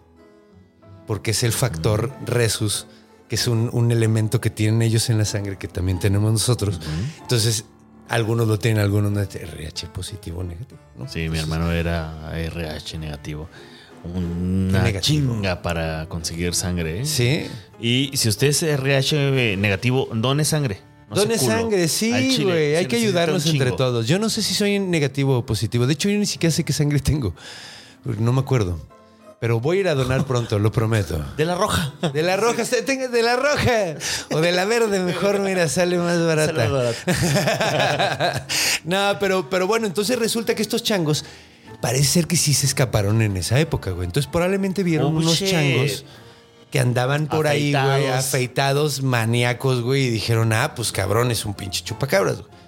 Porque es el factor resus, que es un, un elemento que tienen ellos en la sangre que también tenemos nosotros. Entonces, algunos lo tienen, algunos no. RH positivo o negativo. ¿no? Sí, mi hermano era RH negativo. Una Negativo. chinga para conseguir sangre. ¿eh? Sí. Y si usted es RH negativo, done sangre. No Done sangre, sí, güey. Hay que ayudarnos entre todos. Yo no sé si soy negativo o positivo. De hecho, yo ni siquiera sé qué sangre tengo. No me acuerdo. Pero voy a ir a donar pronto, lo prometo. De la roja. De la roja, se- tenga de la roja. O de la verde, mejor, mira, sale más barata. Sale no, pero, pero bueno, entonces resulta que estos changos parece ser que sí se escaparon en esa época, güey. Entonces probablemente vieron Oh, unos shit. changos que andaban por ahí, güey, Afeitados. afeitados, maníacos, güey, y dijeron, ah, pues cabrón, es un pinche chupacabras, güey.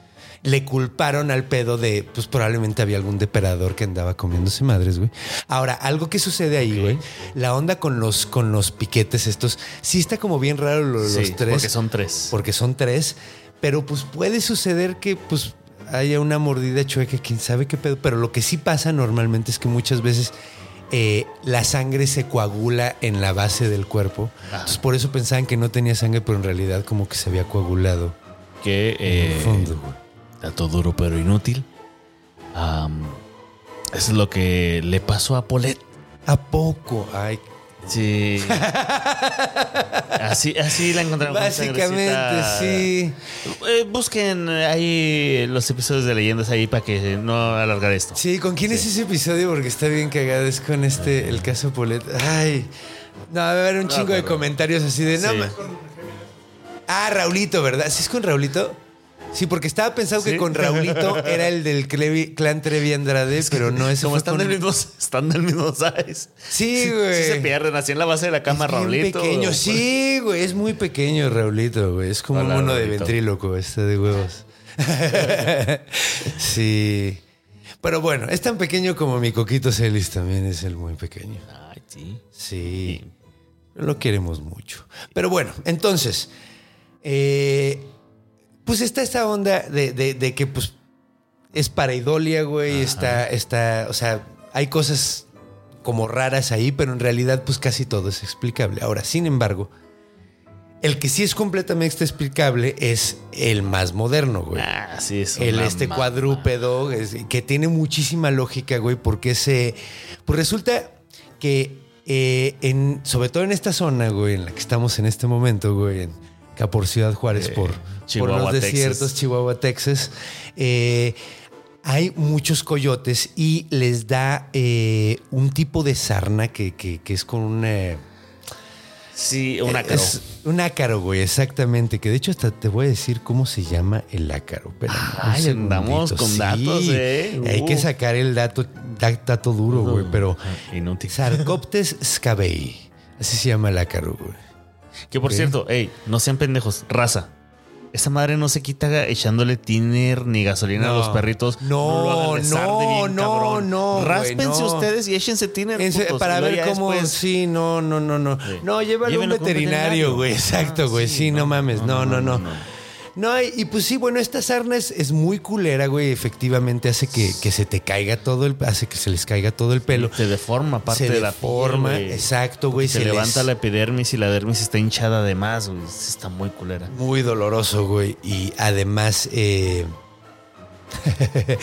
Le culparon al pedo de, pues probablemente había algún depredador que andaba comiéndose madres, güey. Ahora, algo que sucede ahí, güey, la onda con los, con los piquetes estos, sí está como bien raro lo- los, Sí, tres. porque son tres. Porque son tres, pero pues puede suceder que pues haya una mordida chueca, quién sabe qué pedo. Pero lo que sí pasa normalmente es que muchas veces eh, la sangre se coagula en la base del cuerpo. Entonces por eso pensaban que no tenía sangre, pero en realidad como que se había coagulado que en eh, el fondo, güey. Dato duro pero inútil. Eso es lo que le pasó a Paulette. ¿A poco? Ay, Sí. así, así la encontramos. con básicamente sí. Eh, busquen ahí los episodios de leyendas ahí para que no alargar esto. Sí, ¿con quién es ese episodio? Porque está bien cagado. Es con este, el caso Polet. Ay. No, va a haber un No chingo de comentarios así de. Sí. Ah, Raulito, ¿verdad? ¿Sí es con Raulito? Sí, porque estaba pensando que con Raulito era el del Clevi- clan Trevi Andrade, pero no, ese Como están con- del mismo, están del mismo size. Sí, güey. Sí se pierden así en la base de la cama, Es Raulito. pequeño, sí, güey. Es muy pequeño Raulito, güey. Es como Hola, un mono de ventríloco, este de huevos. sí. Pero bueno, es tan pequeño como mi Coquito Celis también es el muy pequeño. Ay, sí. Sí. Lo queremos mucho. Pero bueno, entonces, eh, pues está esta onda de, de- de que pues es pareidolia, güey. Está, está, o sea, hay cosas como raras ahí, pero en realidad pues casi todo es explicable. Ahora, sin embargo, el que sí es completamente explicable es el más moderno, güey. Ah, sí, es El este cuadrúpedo es- que tiene muchísima lógica, güey, porque se. Pues resulta que eh, en, sobre todo en esta zona, güey, en la que estamos en este momento, güey, en acá por Ciudad Juárez, por, por Chihuahua, los desiertos, Texas. Chihuahua, Texas, eh, hay muchos coyotes y les da eh, un tipo de sarna que, que- que es con una. Sí, un ácaro. Es un ácaro, güey, exactamente. Que de hecho hasta te voy a decir cómo se llama el ácaro. Un Ay, andamos con datos, ¿eh? Hay que Uh. sacar el dato, da- dato duro, güey. Pero Inútil. Sarcoptes scabei. Así se llama el ácaro, güey. Que por cierto, ey, no sean pendejos, raza. Esa madre no se quita echándole tiner ni gasolina a No. los perritos. No, no, bien, no, cabrón. no, güey, Ráspense no. ustedes y échense tiner. Putos, para ver cómo. después- Sí, no, no, no, no. Sí. No, llévalo a un veterinario, güey. Ah, Exacto, güey. sí, Sí, no, no, mames. No, no, no. no, no. Y, y pues sí, bueno, esta sarna es, es muy culera, güey. Efectivamente hace que, que se te caiga todo el, hace que se les caiga todo el pelo. Se deforma parte se de la güey. exacto, güey. Se, levanta la epidermis y la dermis está hinchada de más, güey. Está muy culera. Muy doloroso, güey. Y además, eh...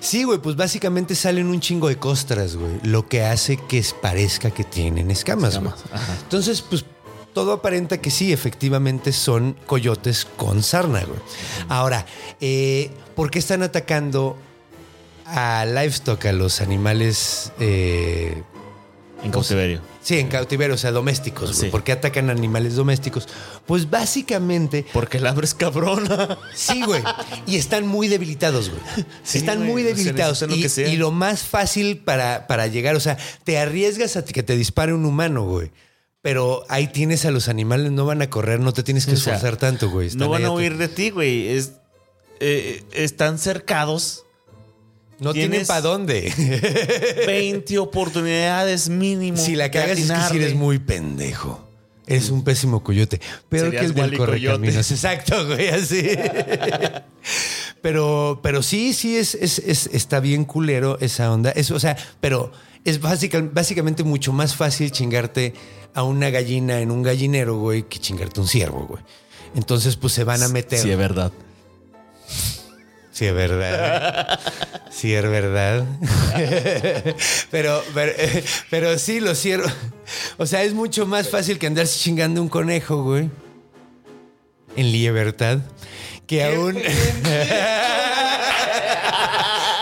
sí, güey, pues básicamente salen un chingo de costras, güey. Lo que hace que parezca que tienen escamas, güey. Escamas, ajá. Entonces, pues todo aparenta que sí, efectivamente son coyotes con sarna, güey. Ahora, eh, ¿por qué están atacando a livestock, a los animales eh, En cautiverio. Sí, en cautiverio, o sea, domésticos. güey. Sí. ¿Por qué atacan animales domésticos? Pues básicamente, Porque el hambre es cabrona. sí, güey. Y están muy debilitados, güey. Sí, están güey, muy debilitados. lo y, y lo más fácil para, para llegar, o sea, te arriesgas a que te dispare un humano, güey. Pero ahí tienes a los animales, no van a correr, no te tienes que O sea, esforzar tanto, güey. No van a huir de ti, güey. Es, eh, están cercados. No tienen para dónde. 20 oportunidades mínimo. si la cagas es que si eres muy pendejo. Eres un pésimo coyote. Peor Serías que el del correcaminos. Exacto, güey, así. pero, pero sí, sí, es, es, es- está bien culero esa onda. Es, o sea, pero es básica- básicamente mucho más fácil chingarte a una gallina en un gallinero, güey, que chingarte un ciervo, güey. Entonces, pues se van a meter. Sí, es verdad. Sí, es verdad. Sí, es verdad. pero, pero, pero sí, lo cierro. O sea, es mucho más fácil que andarse chingando un conejo, güey. En libertad. Que aún.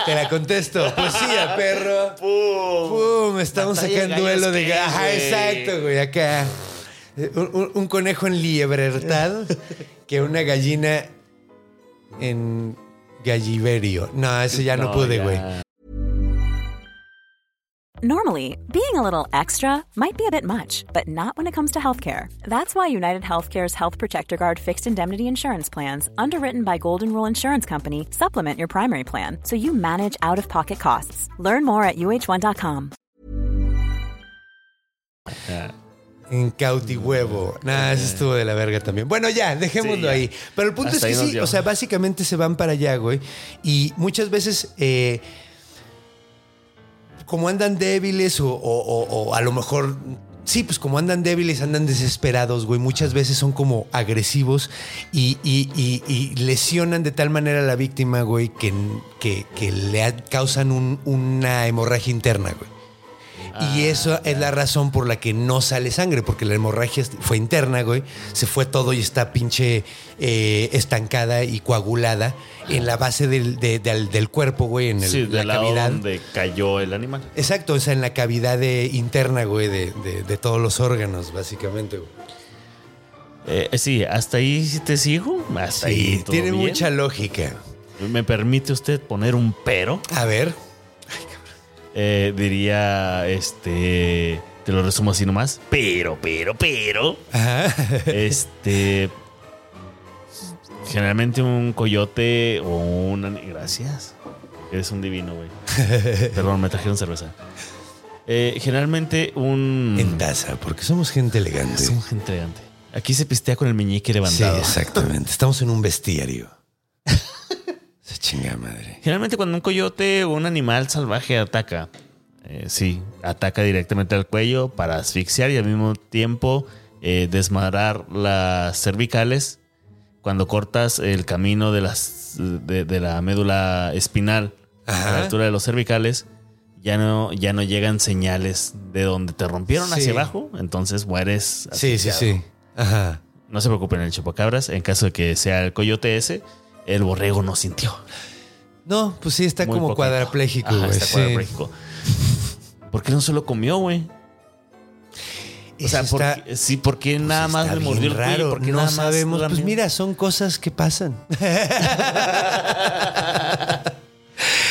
Te la contesto. Poesía, perro. Pum. Estamos Batalla acá en duelo gallos, de ¿qué, ga- Ajá, güey? exacto, güey. Acá. Un, un- un conejo en libertad que una gallina en galliverio. No, eso ya no, pude, ya. güey. Normally, being a little extra might be a bit much, but not when it comes to healthcare. That's why United Healthcare's Health Protector Guard fixed indemnity insurance plans, underwritten by Golden Rule Insurance Company, supplement your primary plan so you manage out of pocket costs. Learn more at uh1.com. En cautihuevo. Nada, eso estuvo de la verga también. Bueno, ya, dejémoslo Sí, ya. ahí. Pero el punto Hasta es ahí que nos sí, dio. o sea, básicamente se van para allá, güey. Y muchas veces, eh, como andan débiles o, a lo mejor... Sí, pues como andan débiles, andan desesperados, güey. Muchas veces son como agresivos y, y- y- y lesionan de tal manera a la víctima, güey, que, le causan un- una hemorragia interna, güey. Y eso es la razón por la que no sale sangre, porque la hemorragia fue interna, güey. Se fue todo y está pinche eh, estancada y coagulada en la base del, de- del- del cuerpo, güey, en el- Sí, la cavidad. donde cayó el animal. Exacto, o sea, en la cavidad de- interna, güey, de, de- de todos los órganos, básicamente, güey. Eh, sí, hasta ahí sí te sigo. Hasta ahí Sí, todo tiene bien. mucha lógica. ¿Me permite usted poner un pero? A ver. Eh, diría, este, te lo resumo así nomás. Pero, pero, pero. Ajá. Este. Generalmente un coyote o una. Gracias. Eres un divino, güey. Perdón, me trajeron cerveza. Eh, generalmente un. En taza, porque somos gente elegante. Un gente elegante. Aquí se pistea con el meñique Sí, levantado. exactamente. Estamos en un bestiario. Esa chingada madre. Generalmente cuando un coyote o un animal salvaje ataca, eh, sí, ataca directamente al cuello para asfixiar y al mismo tiempo eh, desmadrar las cervicales. Cuando cortas el camino de, las, de, de la médula espinal a la altura de los cervicales, ya no, ya no llegan señales de donde te rompieron Sí. hacia abajo, entonces mueres. Sí, sí, sí. Ajá. No se preocupen, el chupacabras, en caso de que sea el coyote ese, el borrego no sintió. No, pues sí, está Muy como poquito. cuadrapléjico, Ajá, güey. está sí. cuadrapléjico. ¿Por qué no se lo comió, güey? O sea, Eso ¿por está- qué- sí, ¿por qué nada pues más le mordió el raro. ¿Por qué no nada más sabemos. Pues lamió? mira, son cosas que pasan.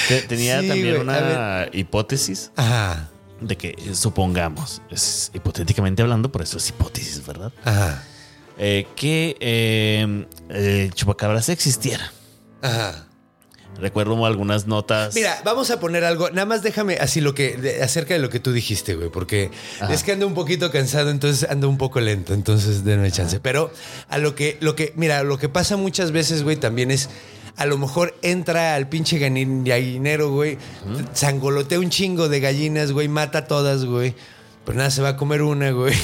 Te- Tenía Sí, también una hipótesis Ajá. de que, eh, supongamos, es hipotéticamente hablando, por eso es hipótesis, ¿verdad? Ajá. Eh, que eh, el chupacabras existiera. Ajá. Recuerdo algunas notas. Mira, vamos a poner algo. Nada más déjame así lo que de- acerca de lo que tú dijiste, güey, porque Ajá. es que ando un poquito cansado, entonces ando un poco lento, entonces denme chance. Pero a lo que, lo que, mira, lo que pasa muchas veces, güey, también es a lo mejor entra al pinche gallinero, güey, sangolotea un chingo de gallinas, güey, mata a todas, güey. Pero nada, se va a comer una, güey.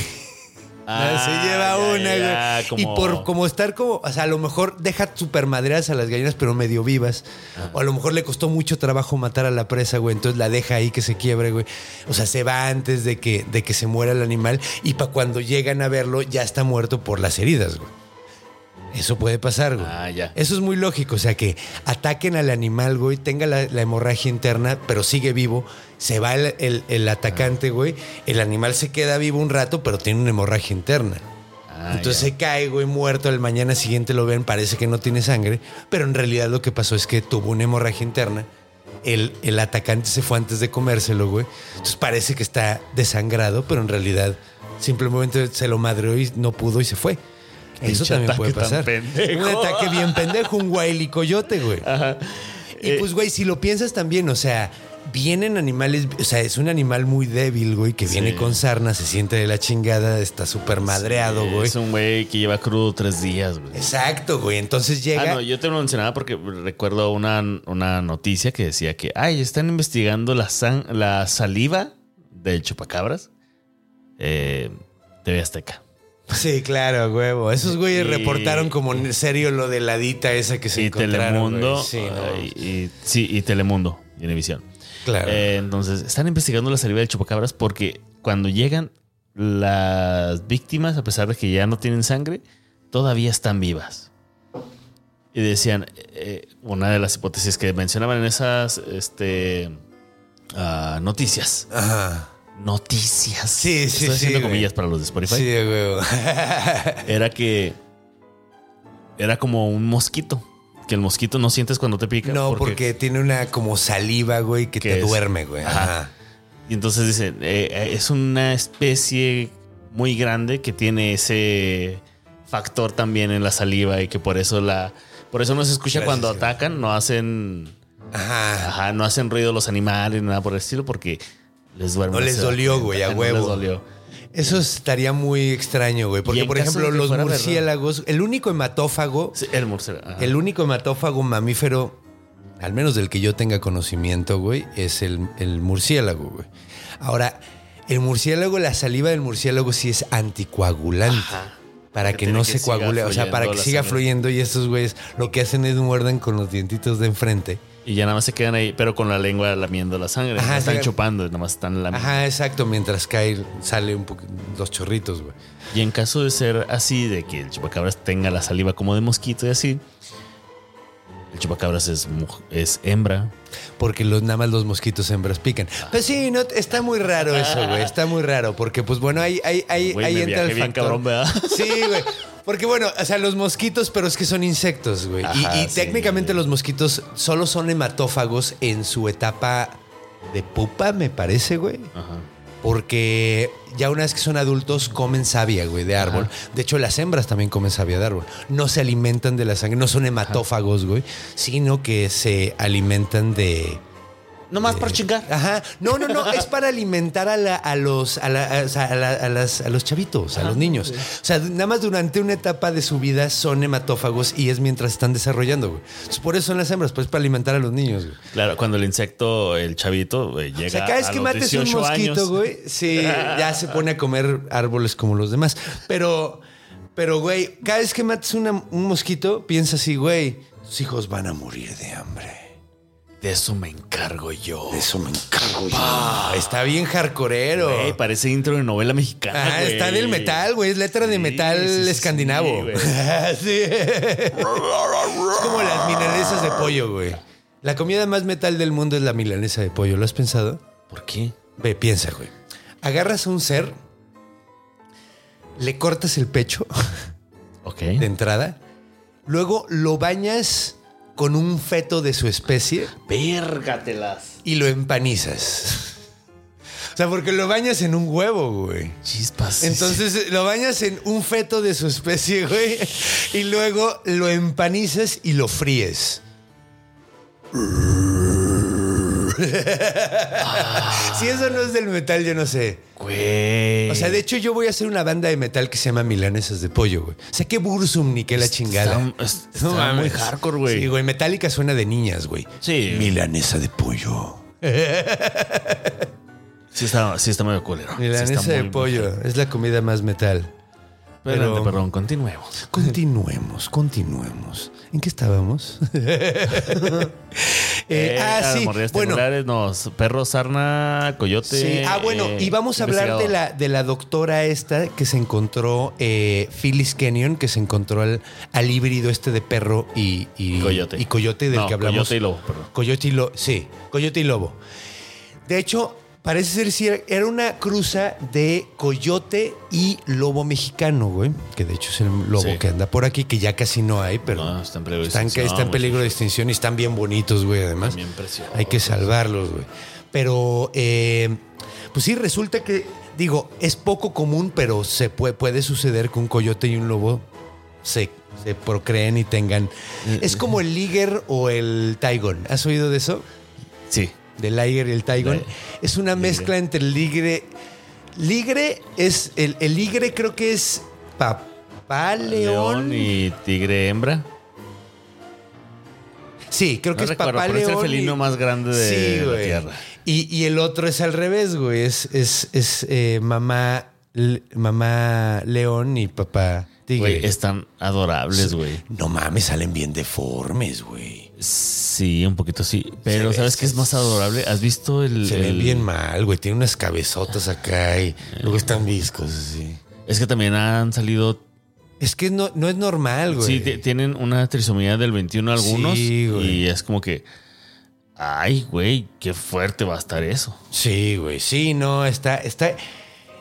Ah, se lleva ya, una, ya, como- Y por como estar como, o sea, a lo mejor deja super madreadas a las gallinas, pero medio vivas. O a lo mejor le costó mucho trabajo matar a la presa, güey. Entonces la deja ahí que se quiebre, güey. O sea, se va antes de que, de que se muera el animal. Y para cuando llegan a verlo, ya está muerto por las heridas, güey. Eso puede pasar, güey. Ah, ya. Eso es muy lógico. O sea, que ataquen al animal, güey, tenga la, la hemorragia interna, pero sigue vivo. Se va el, el- el atacante, güey. El animal se queda vivo un rato, pero tiene una hemorragia interna. Ah, Entonces ya. se cae, güey, muerto. Al mañana siguiente lo ven, parece que no tiene sangre, pero en realidad lo que pasó es que tuvo una hemorragia interna. El, el atacante se fue antes de comérselo, güey. Entonces parece que está desangrado, pero en realidad simplemente se lo madreó y no pudo y se fue. Eso también puede pasar. Un ataque bien pendejo, un guayli coyote, güey. Y Eh, pues, güey, si lo piensas también, o sea, vienen animales, o sea, es un animal muy débil, güey, que viene con sarna, se siente de la chingada, está súper madreado, güey. Es un güey que lleva crudo tres días, güey. Exacto, güey. Entonces llega. Ah, no, yo te lo mencionaba porque recuerdo una, una noticia que decía que, ay, están investigando la, san- la saliva del chupacabras. Eh, TV Azteca. Sí, claro, huevo. Esos güeyes Y- reportaron como en serio lo de la dita esa que se y encontraron. Telemundo. Sí, no. y, sí, y Telemundo, Univisión. Claro. Eh, entonces, están investigando la saliva del chupacabras porque cuando llegan las víctimas, a pesar de que ya no tienen sangre, todavía están vivas. Y decían, eh, una de las hipótesis que mencionaban en esas este, ah, noticias. Ajá. Noticias. Sí, sí, Estoy haciendo sí, güey. comillas para los de Spotify. Sí, huevo. Era que era como un mosquito. Que el mosquito no sientes cuando te pica. no, porque, tiene una como saliva, güey, que Que te es- duerme, güey. Ajá. Ajá. Y entonces dicen, eh, eh, es una especie muy grande que tiene ese factor también en la saliva y que por eso la por eso no se escucha Gracias, cuando güey. atacan, no hacen Ajá. ajá, no hacen ruido los animales ni nada por el estilo porque les duerme. No les dolió, güey, a No huevo. les dolió. Eso estaría muy extraño, güey. Porque, por ejemplo, los verdad. murciélagos, el único hematófago, Sí, el murciélago. ajá. el único hematófago mamífero, al menos del que yo tenga conocimiento, güey, es el, el murciélago, güey. Ahora, el murciélago, la saliva del murciélago sí es anticoagulante. Para Que no se coagule, o sea, para que siga sangre. fluyendo y estos güeyes lo que hacen es muerden con los dientitos de enfrente. Y ya nada más se quedan ahí, pero con la lengua lamiendo la sangre. Ajá, no están chupando, nada más están lamiendo. Ajá, exacto, mientras cae, sale un poco los chorritos, güey. Y en caso de ser así, de que el chupacabras tenga la saliva como de mosquito y así, el chupacabras es, es hembra. Porque los, nada más los mosquitos hembras pican. Pues sí, no, está muy raro eso, güey. Está muy raro. Porque, pues bueno, ahí, ahí, ahí, Güey, ahí me entra viajé el bien factor. cabrón, ¿verdad? Sí, güey. Porque bueno, o sea, los mosquitos, pero es que son insectos, güey. Y- Ajá, y, sí. técnicamente los mosquitos solo son hematófagos en su etapa de pupa, me parece, güey. Ajá. Porque ya una vez que son adultos comen savia, güey, de árbol. De hecho, las hembras también comen savia de árbol. No se alimentan de la sangre, no son hematófagos, güey, sino que se alimentan de... Nomás por chingar. Ajá. No, no, no. Es para alimentar a, la- a los, a, la- a la- a las- a los chavitos, a los niños. O sea, nada más durante una etapa de su vida son hematófagos y es mientras están desarrollando, güey. Entonces, por eso son las hembras, pues para alimentar a los niños, güey. Claro, cuando el insecto, el chavito, eh, llega O sea, cada vez a que mates un 18 mosquito, años. güey, sí, ya se pone a comer árboles como los demás. Pero, pero, güey, cada vez que mates una- un mosquito, piensa así, güey, tus hijos van a morir de hambre. De eso me encargo yo. De eso me encargo yo. Está bien hardcoreero. Güey, parece intro de novela mexicana. Ah, güey. está del metal, güey. Es letra de Sí, metal sí, escandinavo. Sí. Es como las milanesas de pollo, güey. La comida más metal del mundo es la milanesa de pollo. ¿Lo has pensado? ¿Por qué? Ve, piensa, güey. Agarras a un ser, le cortas el pecho Ok. de entrada, luego lo bañas con un feto de su especie Vérgatelas. y lo empanizas. O sea, porque lo bañas en un huevo, güey. Chispas. Entonces lo bañas en un feto de su especie, güey, y luego lo empanizas y lo fríes. si eso no es del metal, yo no sé. Güey. O sea, de hecho, yo voy a hacer una banda de metal que se llama Milanesas de Pollo, güey. O sea, qué Bursum ni qué la chingada. Está, es- está muy hardcore, güey. Sí, güey. Metallica suena de niñas, güey. Sí. Milanesa de pollo. Sí está, sí está medio culero. Sí Milanesa de pollo. Es la comida más metal. Pero, perdón, continuemos. Continuemos, continuemos. ¿En qué estábamos? Eh, Eh, ah, sí. Bueno, no, perro, sarna, coyote. sí. Ah, bueno, eh, y vamos a hablar de la, de la doctora esta que se encontró, eh, Phyllis Kenyon, que se encontró al, al híbrido este de perro y, y Coyote. Y coyote del No, que hablamos. coyote y lobo, perdón. Coyote y lobo. Sí, coyote y lobo. De hecho, parece ser si era una cruza de coyote y lobo mexicano, güey. Que de hecho es el lobo Sí. que anda por aquí, que ya casi no hay, pero No, está en peligro de están, extinción, está en peligro de extinción y están bien bonitos, güey, además. Bien preciosos. Hay que salvarlos, güey. Pero, eh, pues sí, resulta que, digo, es poco común, pero se puede, puede suceder que un coyote y un lobo se, se procreen y tengan. Es como el liger o el taigon. ¿Has oído de eso? Sí. Del liger y el taigon. Es una mezcla entre el ligre. Ligre es. El, el ligre creo que es papá león. León y tigre hembra. Sí, creo que es recuerdo, papá pero es el león. felino y- más grande de la güey. tierra. Y, y el otro es al revés, güey. Es, es, es eh, mamá, mamá león y papá tigre. Güey, están adorables, güey. No mames, salen bien deformes, güey. Sí, un poquito sí. Pero ¿sabes qué es más adorable? ¿Has visto el. Se ven el- bien mal, güey. Tienen unas cabezotas acá y luego están viscos así. Es que también han salido. Es que no, no es normal, güey. Sí, ti- tienen una trisomía del 21 algunos. Sí, güey. Y es como que. Ay, güey, qué fuerte va a estar eso. Sí, güey. Sí, no, está, está,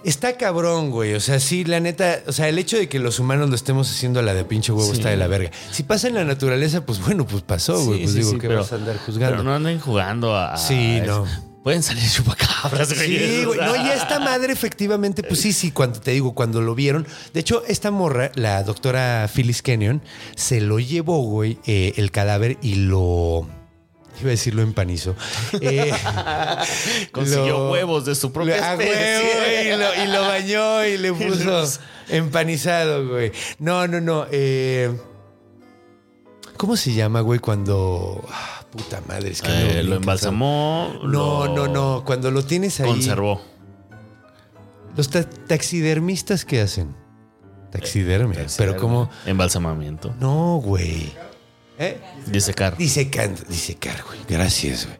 está cabrón, güey. O sea, sí, la neta, o sea, el hecho de que los humanos lo estemos haciendo a la de pinche huevo Sí. está de la verga. Si pasa en la naturaleza, pues bueno, pues pasó, güey. Sí, pues sí, digo, ¿qué pero- vas a andar juzgando? Pero no anden jugando a. a Sí, eso. no. Pueden salir chupacabras, güey. Sí, güey. No, y esta madre, efectivamente, pues sí, sí, cuando te digo, cuando lo vieron. De hecho, esta morra, la doctora Phyllis Kenyon, se lo llevó, güey, eh, el cadáver y lo. Iba a decir lo empanizó. Eh, Consiguió lo- huevos de su propia a especie. huevo, y, lo, y lo bañó y le puso empanizado, güey. No, no, no. eh, ¿Cómo se llama, güey, cuando. ah, puta madre, es que Eh, lo embalsamó. No, no, no. Cuando lo tienes ahí. Conservó. Los ta- taxidermistas, ¿qué hacen? Taxidermia. Pero como. Embalsamamiento. No, güey. ¿Eh? Disecar. Disecar, disecar, güey. Gracias, güey.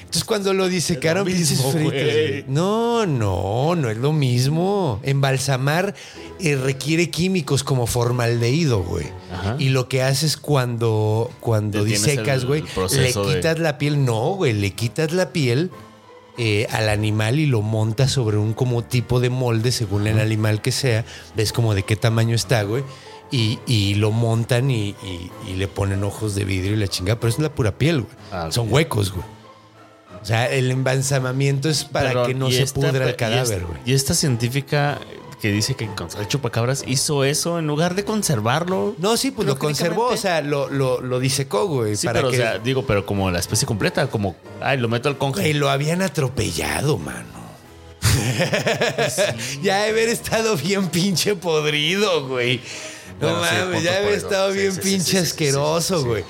Entonces cuando lo disecaron, pinches mismo, fritos, güey. güey. No, no, no es lo mismo. Embalsamar eh, requiere químicos como formaldehído, güey. Ajá. Y lo que haces cuando, cuando disecas, el güey, le de- quitas la piel. No, güey, le quitas la piel eh, al animal y lo montas sobre un como tipo de molde según el animal que sea. Ves como de qué tamaño está, güey. Y, y lo montan y, y- y le ponen ojos de vidrio y la chingada, pero es la pura piel, güey. Ah. Son huecos, güey. O sea, el embalsamamiento es para Pero, que no y se esta- pudra y el cadáver, güey. Y esta científica que dice que encontró el chupacabras hizo eso en lugar de conservarlo. No, sí, pues lo conservó, o sea, lo, lo, lo disecó, güey. Sí, para pero, que, o sea, digo, pero como la especie completa, como, ay, lo meto al Güey, conge. lo habían atropellado, mano. ya de haber estado bien pinche podrido, güey. No mames, ya eso. estado bien pinche asqueroso, güey.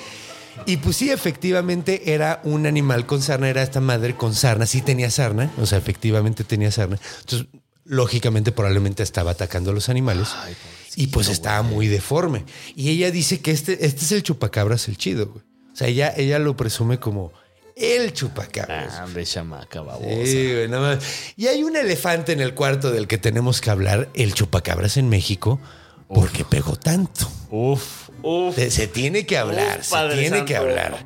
Y pues sí, efectivamente era un animal con sarna, era esta madre con sarna, sí tenía sarna, o sea, efectivamente tenía sarna. Entonces, lógicamente, probablemente estaba atacando a los animales. y pues estaba muy deforme. Y ella dice que este, este es el chupacabras el chido, güey. O sea, ella, ella lo presume como el chupacabras. Ah, de chamaca, babosa. Sí, güey, nada más. Y hay un elefante en el cuarto del que tenemos que hablar, el chupacabras en México, porque pegó tanto. Uf, uf. Se, se tiene que hablar, Uf, se tiene Santo. que hablar.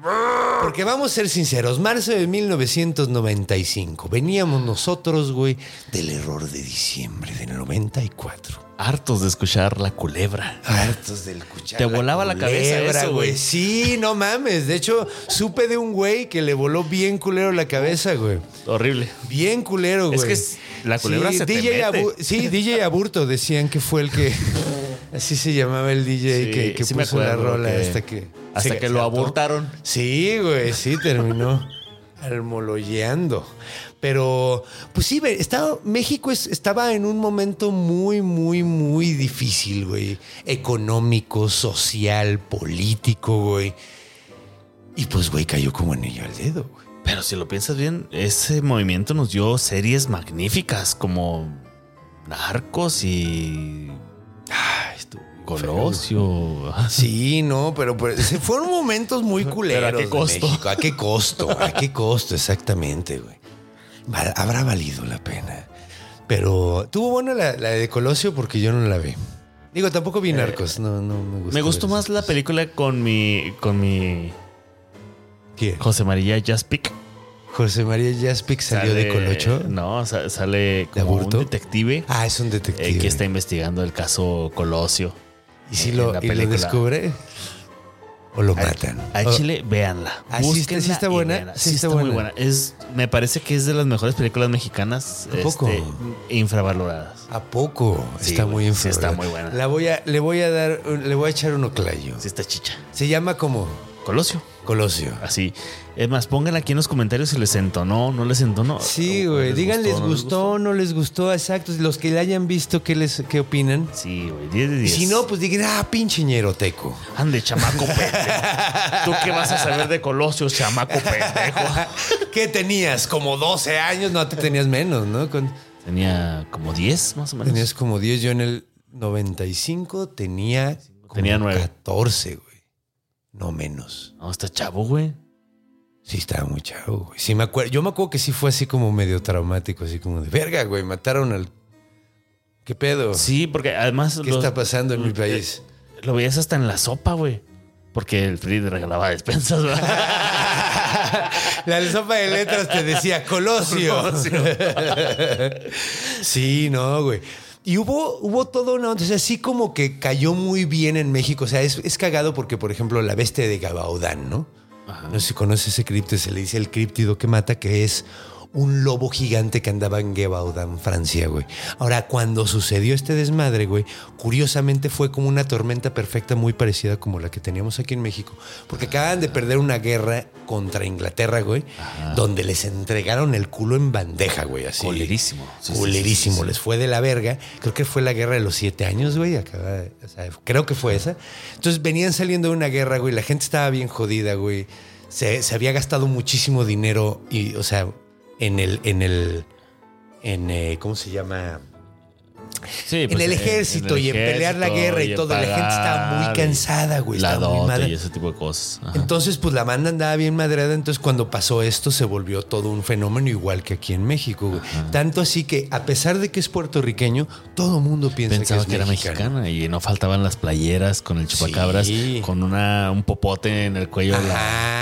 Porque vamos a ser sinceros, marzo de 1995, veníamos nosotros, güey, del error de diciembre del 94. Hartos de escuchar la culebra. Hartos del cuchara. Te volaba la cabeza eso, güey. Sí, no mames. De hecho, supe de un güey que le voló bien culero la cabeza, güey. Horrible. Bien culero, güey. Es que la culebra sí, se te DJ mete. Abu- sí, DJ Aburto decían que fue el que. Así se llamaba el DJ Sí, que, que sí me puso la rola que- hasta que. hasta se- que lo abortaron. Sí, güey, sí, terminó almoloyeando. Pero, pues sí, estaba, México es- estaba en un momento muy, muy, muy difícil, güey. Económico, social, político, güey. Y pues, güey, cayó como anillo al dedo, güey. Pero si lo piensas bien, ese movimiento nos dio series magníficas como Narcos y Ay, Colosio. Sí, no, pero, pero se fueron momentos muy culeros. ¿a qué de costo? México. ¿A qué costo? ¿A qué costo? Exactamente, güey. Habrá valido la pena. Pero tuvo buena la, la de Colosio porque yo no la vi. Digo, tampoco vi Narcos. No, no me gustó. Me gustó más la película con mi con mi ¿Quién? José María Jaspic. José María Jaspic salió de Colocho. No, sa- sale como un detective Ah, es un eh, detective. que está investigando el caso Colosio. ¿Y si lo, y descubre? ¿O lo matan? A O- Chile, véanla. Ah, ¿sí está- sí está buena? véanla. Sí Sí, está está, muy buena. Es, me parece que es de las mejores películas mexicanas ¿A poco? este, infravaloradas. ¿A poco? Sí, está muy sí infravalorada. está muy buena. La voy a, le voy a dar, le voy a echar un oclayo. Sí, está chicha. Se llama como Colosio. Colosio. Así. Es más, pongan aquí en los comentarios si les entonó, no les entonó. Sí, güey. Digan, ¿les no gustó, no les gustó? Exacto. Los que la hayan visto, ¿qué, les, qué opinan? Sí, güey, 10 de Y 10. si no, pues digan, ah, pinche ñeroteco. Ande, chamaco pendejo. ¿Tú qué vas a saber de Colosio, chamaco pendejo? ¿Qué tenías? ¿Como 12 años? No, te tenías menos, ¿no? Con- Tenía como 10 más o menos. tenías como 10. Yo en el 95 tenía como Tenía nueve. 14, güey. No menos. No, está chavo, güey. Sí, estaba muy chavo, güey. Sí, me acuerdo. Yo me acuerdo que sí fue así como medio traumático, así como de verga, güey. Mataron al. ¿Qué pedo? Sí, porque además ¿Qué los- está pasando en mi país? lo veías hasta en la sopa, güey. Porque el Free regalaba despensas, ¿verdad? La sopa de letras te decía Colosio. sí, no, güey. Y hubo, hubo todo una. Entonces, así como que cayó muy bien en México. O sea, es, es cagado porque, por ejemplo, la bestia de Gabaudán, ¿no? No sé si conoce ese críptido, se le dice el críptido que mata, que es un lobo gigante que andaba en Gevaudan, Francia, güey. Ahora, cuando sucedió este desmadre, güey, curiosamente fue como una tormenta perfecta muy parecida como la que teníamos aquí en México, porque acaban de perder una guerra contra Inglaterra, güey, donde les entregaron el culo en bandeja, güey, así. Sí, Culerísimo, sí, les fue de la verga. Creo que fue la guerra de los siete años, güey. acaba de- o sea, creo que fue esa. Entonces venían saliendo de una guerra, güey. La gente estaba bien jodida, güey. Se, se había gastado muchísimo dinero y, o sea, en el, en el, en, eh, ¿cómo se llama? Sí, pues, en el ejército el y en pelear la guerra y todo. La gente estaba muy cansada, güey. La dote madre. y ese tipo de cosas. Ajá. Entonces, pues la banda andaba bien madreada. Entonces, cuando pasó esto, se volvió todo un fenómeno igual que aquí en México. güey. Tanto así que, a pesar de que es puertorriqueño, todo mundo piensa Pensaba que, era mexicano. mexicana y no faltaban las playeras con el chupacabras, Sí. con una, un popote en el cuello, Ajá. la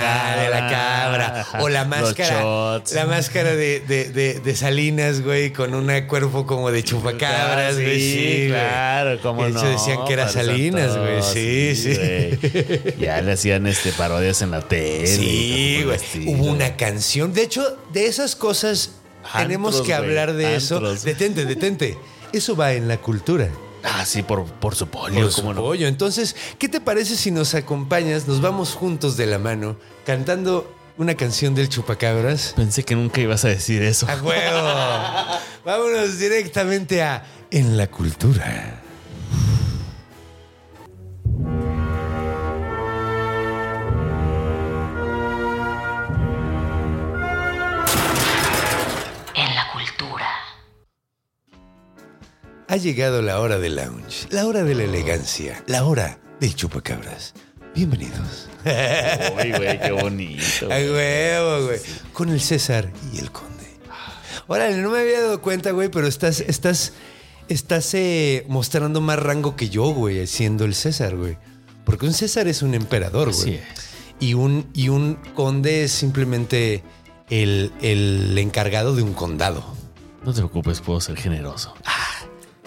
Ah, de la cabra. Ajá. O la máscara. La máscara de, de, de, de Salinas, güey, con un cuerpo como de chupacabras, güey. Sí, claro, como De hecho, no. decían que era Salinas, güey. Sí, sí. güey. Ya le hacían este parodias en la tele. Sí, güey. Hubo una canción. De hecho, de esas cosas tenemos que güey, hablar de eso. Detente, detente. Eso va en la cultura. Ah, sí, por, por su pollo. Por su pollo. Entonces, ¿qué te parece si nos acompañas, nos vamos juntos de la mano, cantando una canción del Chupacabras? Pensé que nunca ibas a decir eso. ¡A huevo! Vámonos directamente a En la Cultura. En la cultura. Ha llegado la hora del lounge, la hora de la elegancia, la hora del Chupacabras. Bienvenidos. Uy, güey, qué bonito. A huevo, güey. Con el César y el Conde. Órale, no me había dado cuenta, güey, pero estás, estás, estás eh, mostrando más rango que yo, güey, siendo el César, güey. Porque un César es un emperador, güey. Es. Y un, y un conde es simplemente el, el encargado de un condado. No te preocupes, puedo ser generoso.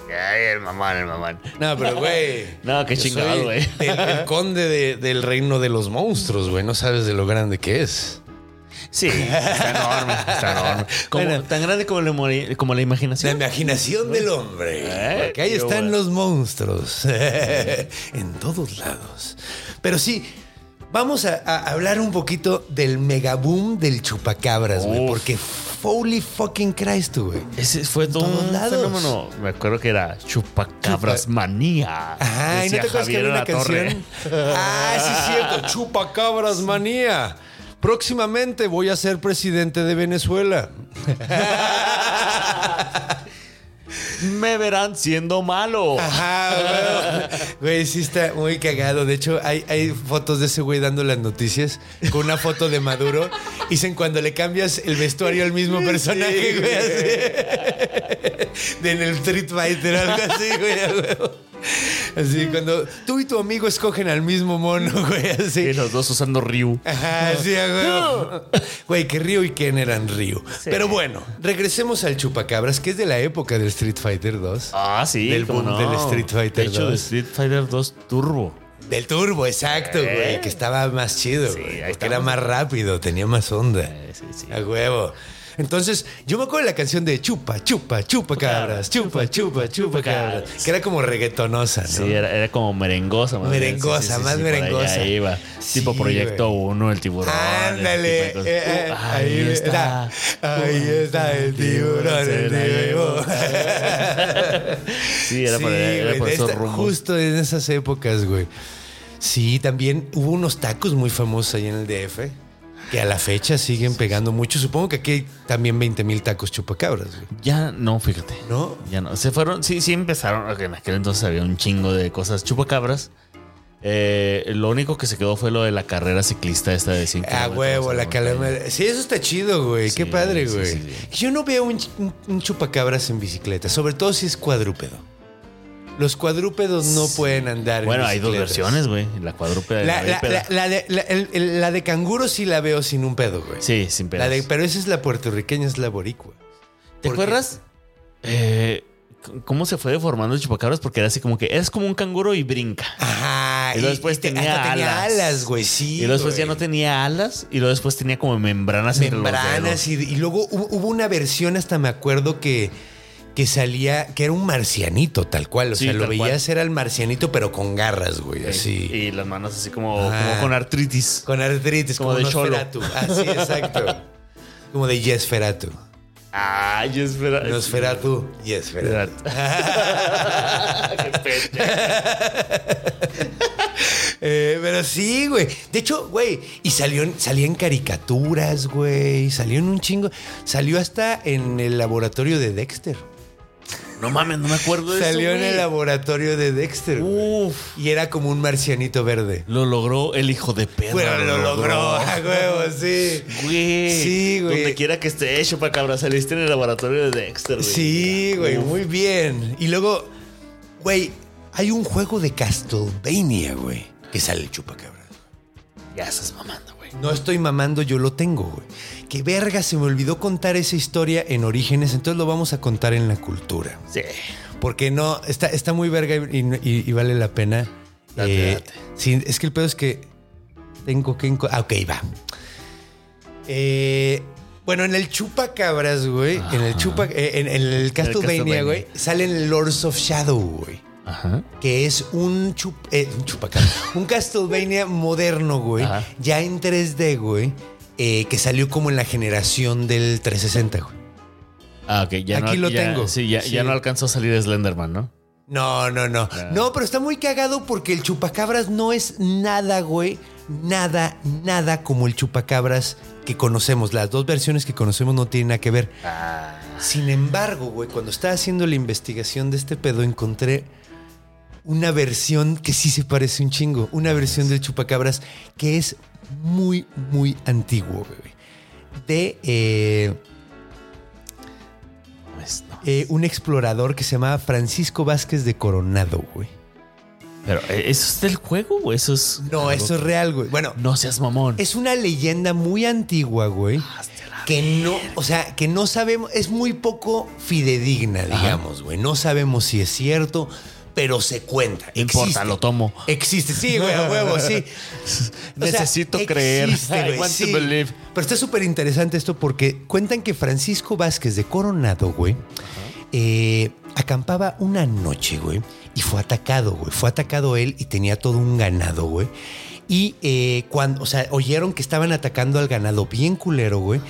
Ay, el mamán, el mamán. No, pero güey. No, qué chingado, güey. El, el conde de- del reino de los monstruos, güey. No sabes de lo grande que es. Sí, está enorme, está enorme. Como- Bueno. tan grande como la, como la La imaginación. imaginación del hombre. Eh, Porque ahí qué están bueno. los monstruos. en todos lados. Pero sí, vamos a, a hablar un poquito del megaboom del chupacabras, güey. Porque holy fucking Christ, güey. Ese fue todo todos un lados. fenómeno. Me acuerdo que era Chupacabras Chupa- Manía. Ajá, ¿y no te acuerdas que había una canción? Ah, sí, es cierto. Chupacabras manía. Próximamente voy a ser presidente de Venezuela. Me verán siendo malo. Ajá, güey. Güey, sí está muy cagado. De hecho, hay, hay fotos de ese güey dando las noticias con una foto de Maduro. Dicen cuando le cambias el vestuario al mismo personaje, güey, así. De en el Street Fighter, algo así, güey. huevo. Así, cuando tú y tu amigo escogen al mismo mono, güey, así. Y los dos usando Ryu. Ajá, sí, a huevo. Güey, que Ryu y Ken eran Ryu. Pero bueno, regresemos al Chupacabras, que es de la época del Street Fighter 2. Ah, sí. Del boom no. del Street Fighter De hecho, 2. de Street Fighter 2 Turbo. Del turbo, exacto, güey. Que estaba más chido, Sí, güey. Porque era más rápido, tenía más onda. Eh, sí, sí. A huevo. Entonces, yo me acuerdo de la canción de Chupa, Chupa, Chupa Cabras, Chupa, Chupa, Chupa Cabras. Que era como reggaetonosa, ¿no? Sí, era, era como merengosa. más. Merengosa, más merengosa. iba. Sí, tipo Proyecto güey. 1, el tiburón. Ándale. eh, eh, Uh, ahí está. Ahí está el tiburón, el tiburón. Sí, era por, era por esos rumbos. Justo en esas épocas, güey. Sí, también hubo unos tacos muy famosos ahí en el DF que a la fecha siguen pegando mucho. Supongo que aquí hay también 20 mil tacos chupacabras, güey. Ya no, fíjate. ¿No? Ya no. Se fueron, sí, sí empezaron. En aquel entonces había un chingo de cosas chupacabras. Eh, lo único que se quedó fue lo de la carrera ciclista esta de 100 A kilómetros huevo, la montaña. calama. Sí, eso está chido, güey. Qué padre, sí, güey. sí. Yo no veo un, un- un chupacabras en bicicleta, sobre todo si es cuadrúpedo. Los cuadrúpedos no pueden andar en Bueno, hay dos versiones, güey. La cuadrúpeda y La, la, la- la- la de, la- el- el- la de canguro sí la veo sin un pedo, güey. Sí, sin de- pero esa es la puertorriqueña, es la boricua. ¿Te acuerdas? Eh, ¿Cómo se fue deformando el chupacabras? Porque era así como que es como un canguro y brinca. Ajá. Y luego después te- tenía alas. güey, sí. y luego después ya no tenía alas. Y luego después tenía como membranas, entre los membranas dedos. y, y luego hubo, hubo una versión, hasta me acuerdo que, que salía, que era un marcianito tal cual. O Sí, sea, lo tal cual. veías, era el marcianito, pero con garras, güey, así. Y las manos así como, Ah. como con artritis. Con artritis, como, Como de cholo. Así, exacto. como de espera. Nosferatu, Yesferatu. Qué pete. Eh, pero sí, güey. De hecho, güey, y salió, salía en caricaturas, güey. Salió en un chingo. Salió hasta en el laboratorio de Dexter. No mames, no me acuerdo de Salió eso. en el laboratorio de Dexter. güey. Uf. Y era como un marcianito verde. Lo logró el hijo de perra. Bueno, lo logró, a huevo, sí. Güey. Sí, güey. Donde quiera que esté hecho para cabra, saliste en el laboratorio de Dexter, güey. Sí, güey, Uf. muy bien. Y luego, güey, hay un juego de Castlevania, güey, que sale el chupacabras. Ya estás mamando, güey. No estoy mamando, yo lo tengo, güey. Que verga, se me olvidó contar esa historia en Orígenes, entonces lo vamos a contar en la cultura. Sí. Porque no, está, está muy verga y, y- y vale la pena. Date, Eh, date. sí, es que el pedo es que tengo que... Ah, ok, va. Eh, bueno, en el Chupacabras, güey, en el Chupa, eh, en, en el Castlevania, Castlevania. güey, salen Lords of Shadow, güey. Ajá. Que es un, chup, eh, un chupacabras, un Castlevania moderno, güey, Ajá. ya en 3D, güey, eh, que salió como en la generación del 360, güey. Ah, ok. Ya Aquí no, lo ya- tengo. Sí, ya, Sí. ya no alcanzó a salir Slenderman, ¿no? No, no, no. No, pero está muy cagado porque el chupacabras no es nada, güey. Nada, nada como el chupacabras que conocemos. Las dos versiones que conocemos no tienen nada que ver. Sin embargo, güey, cuando estaba haciendo la investigación de este pedo, encontré una versión que sí se parece un chingo. Una versión del chupacabras que es muy, muy antiguo, güey. De eh, eh, un explorador que se llamaba Francisco Vázquez de Coronado, güey. Pero, ¿eh, ¿eso es del juego o eso es.? No, eso es real, güey. Bueno, No seas mamón. es una leyenda muy antigua, güey. Que no, o sea, que no sabemos, es muy poco fidedigna, digamos, güey. No sabemos si es cierto, pero se cuenta. No importa, lo tomo. Existe, sí, güey, a huevo, sí. Necesito creer. I want to believe. Pero está súper interesante esto porque cuentan que Francisco Vázquez de Coronado, güey, eh, acampaba una noche, güey, y fue atacado, güey. Fue atacado él y tenía todo un ganado, güey. Y eh, cuando, o sea, oyeron que estaban atacando al ganado bien culero, güey.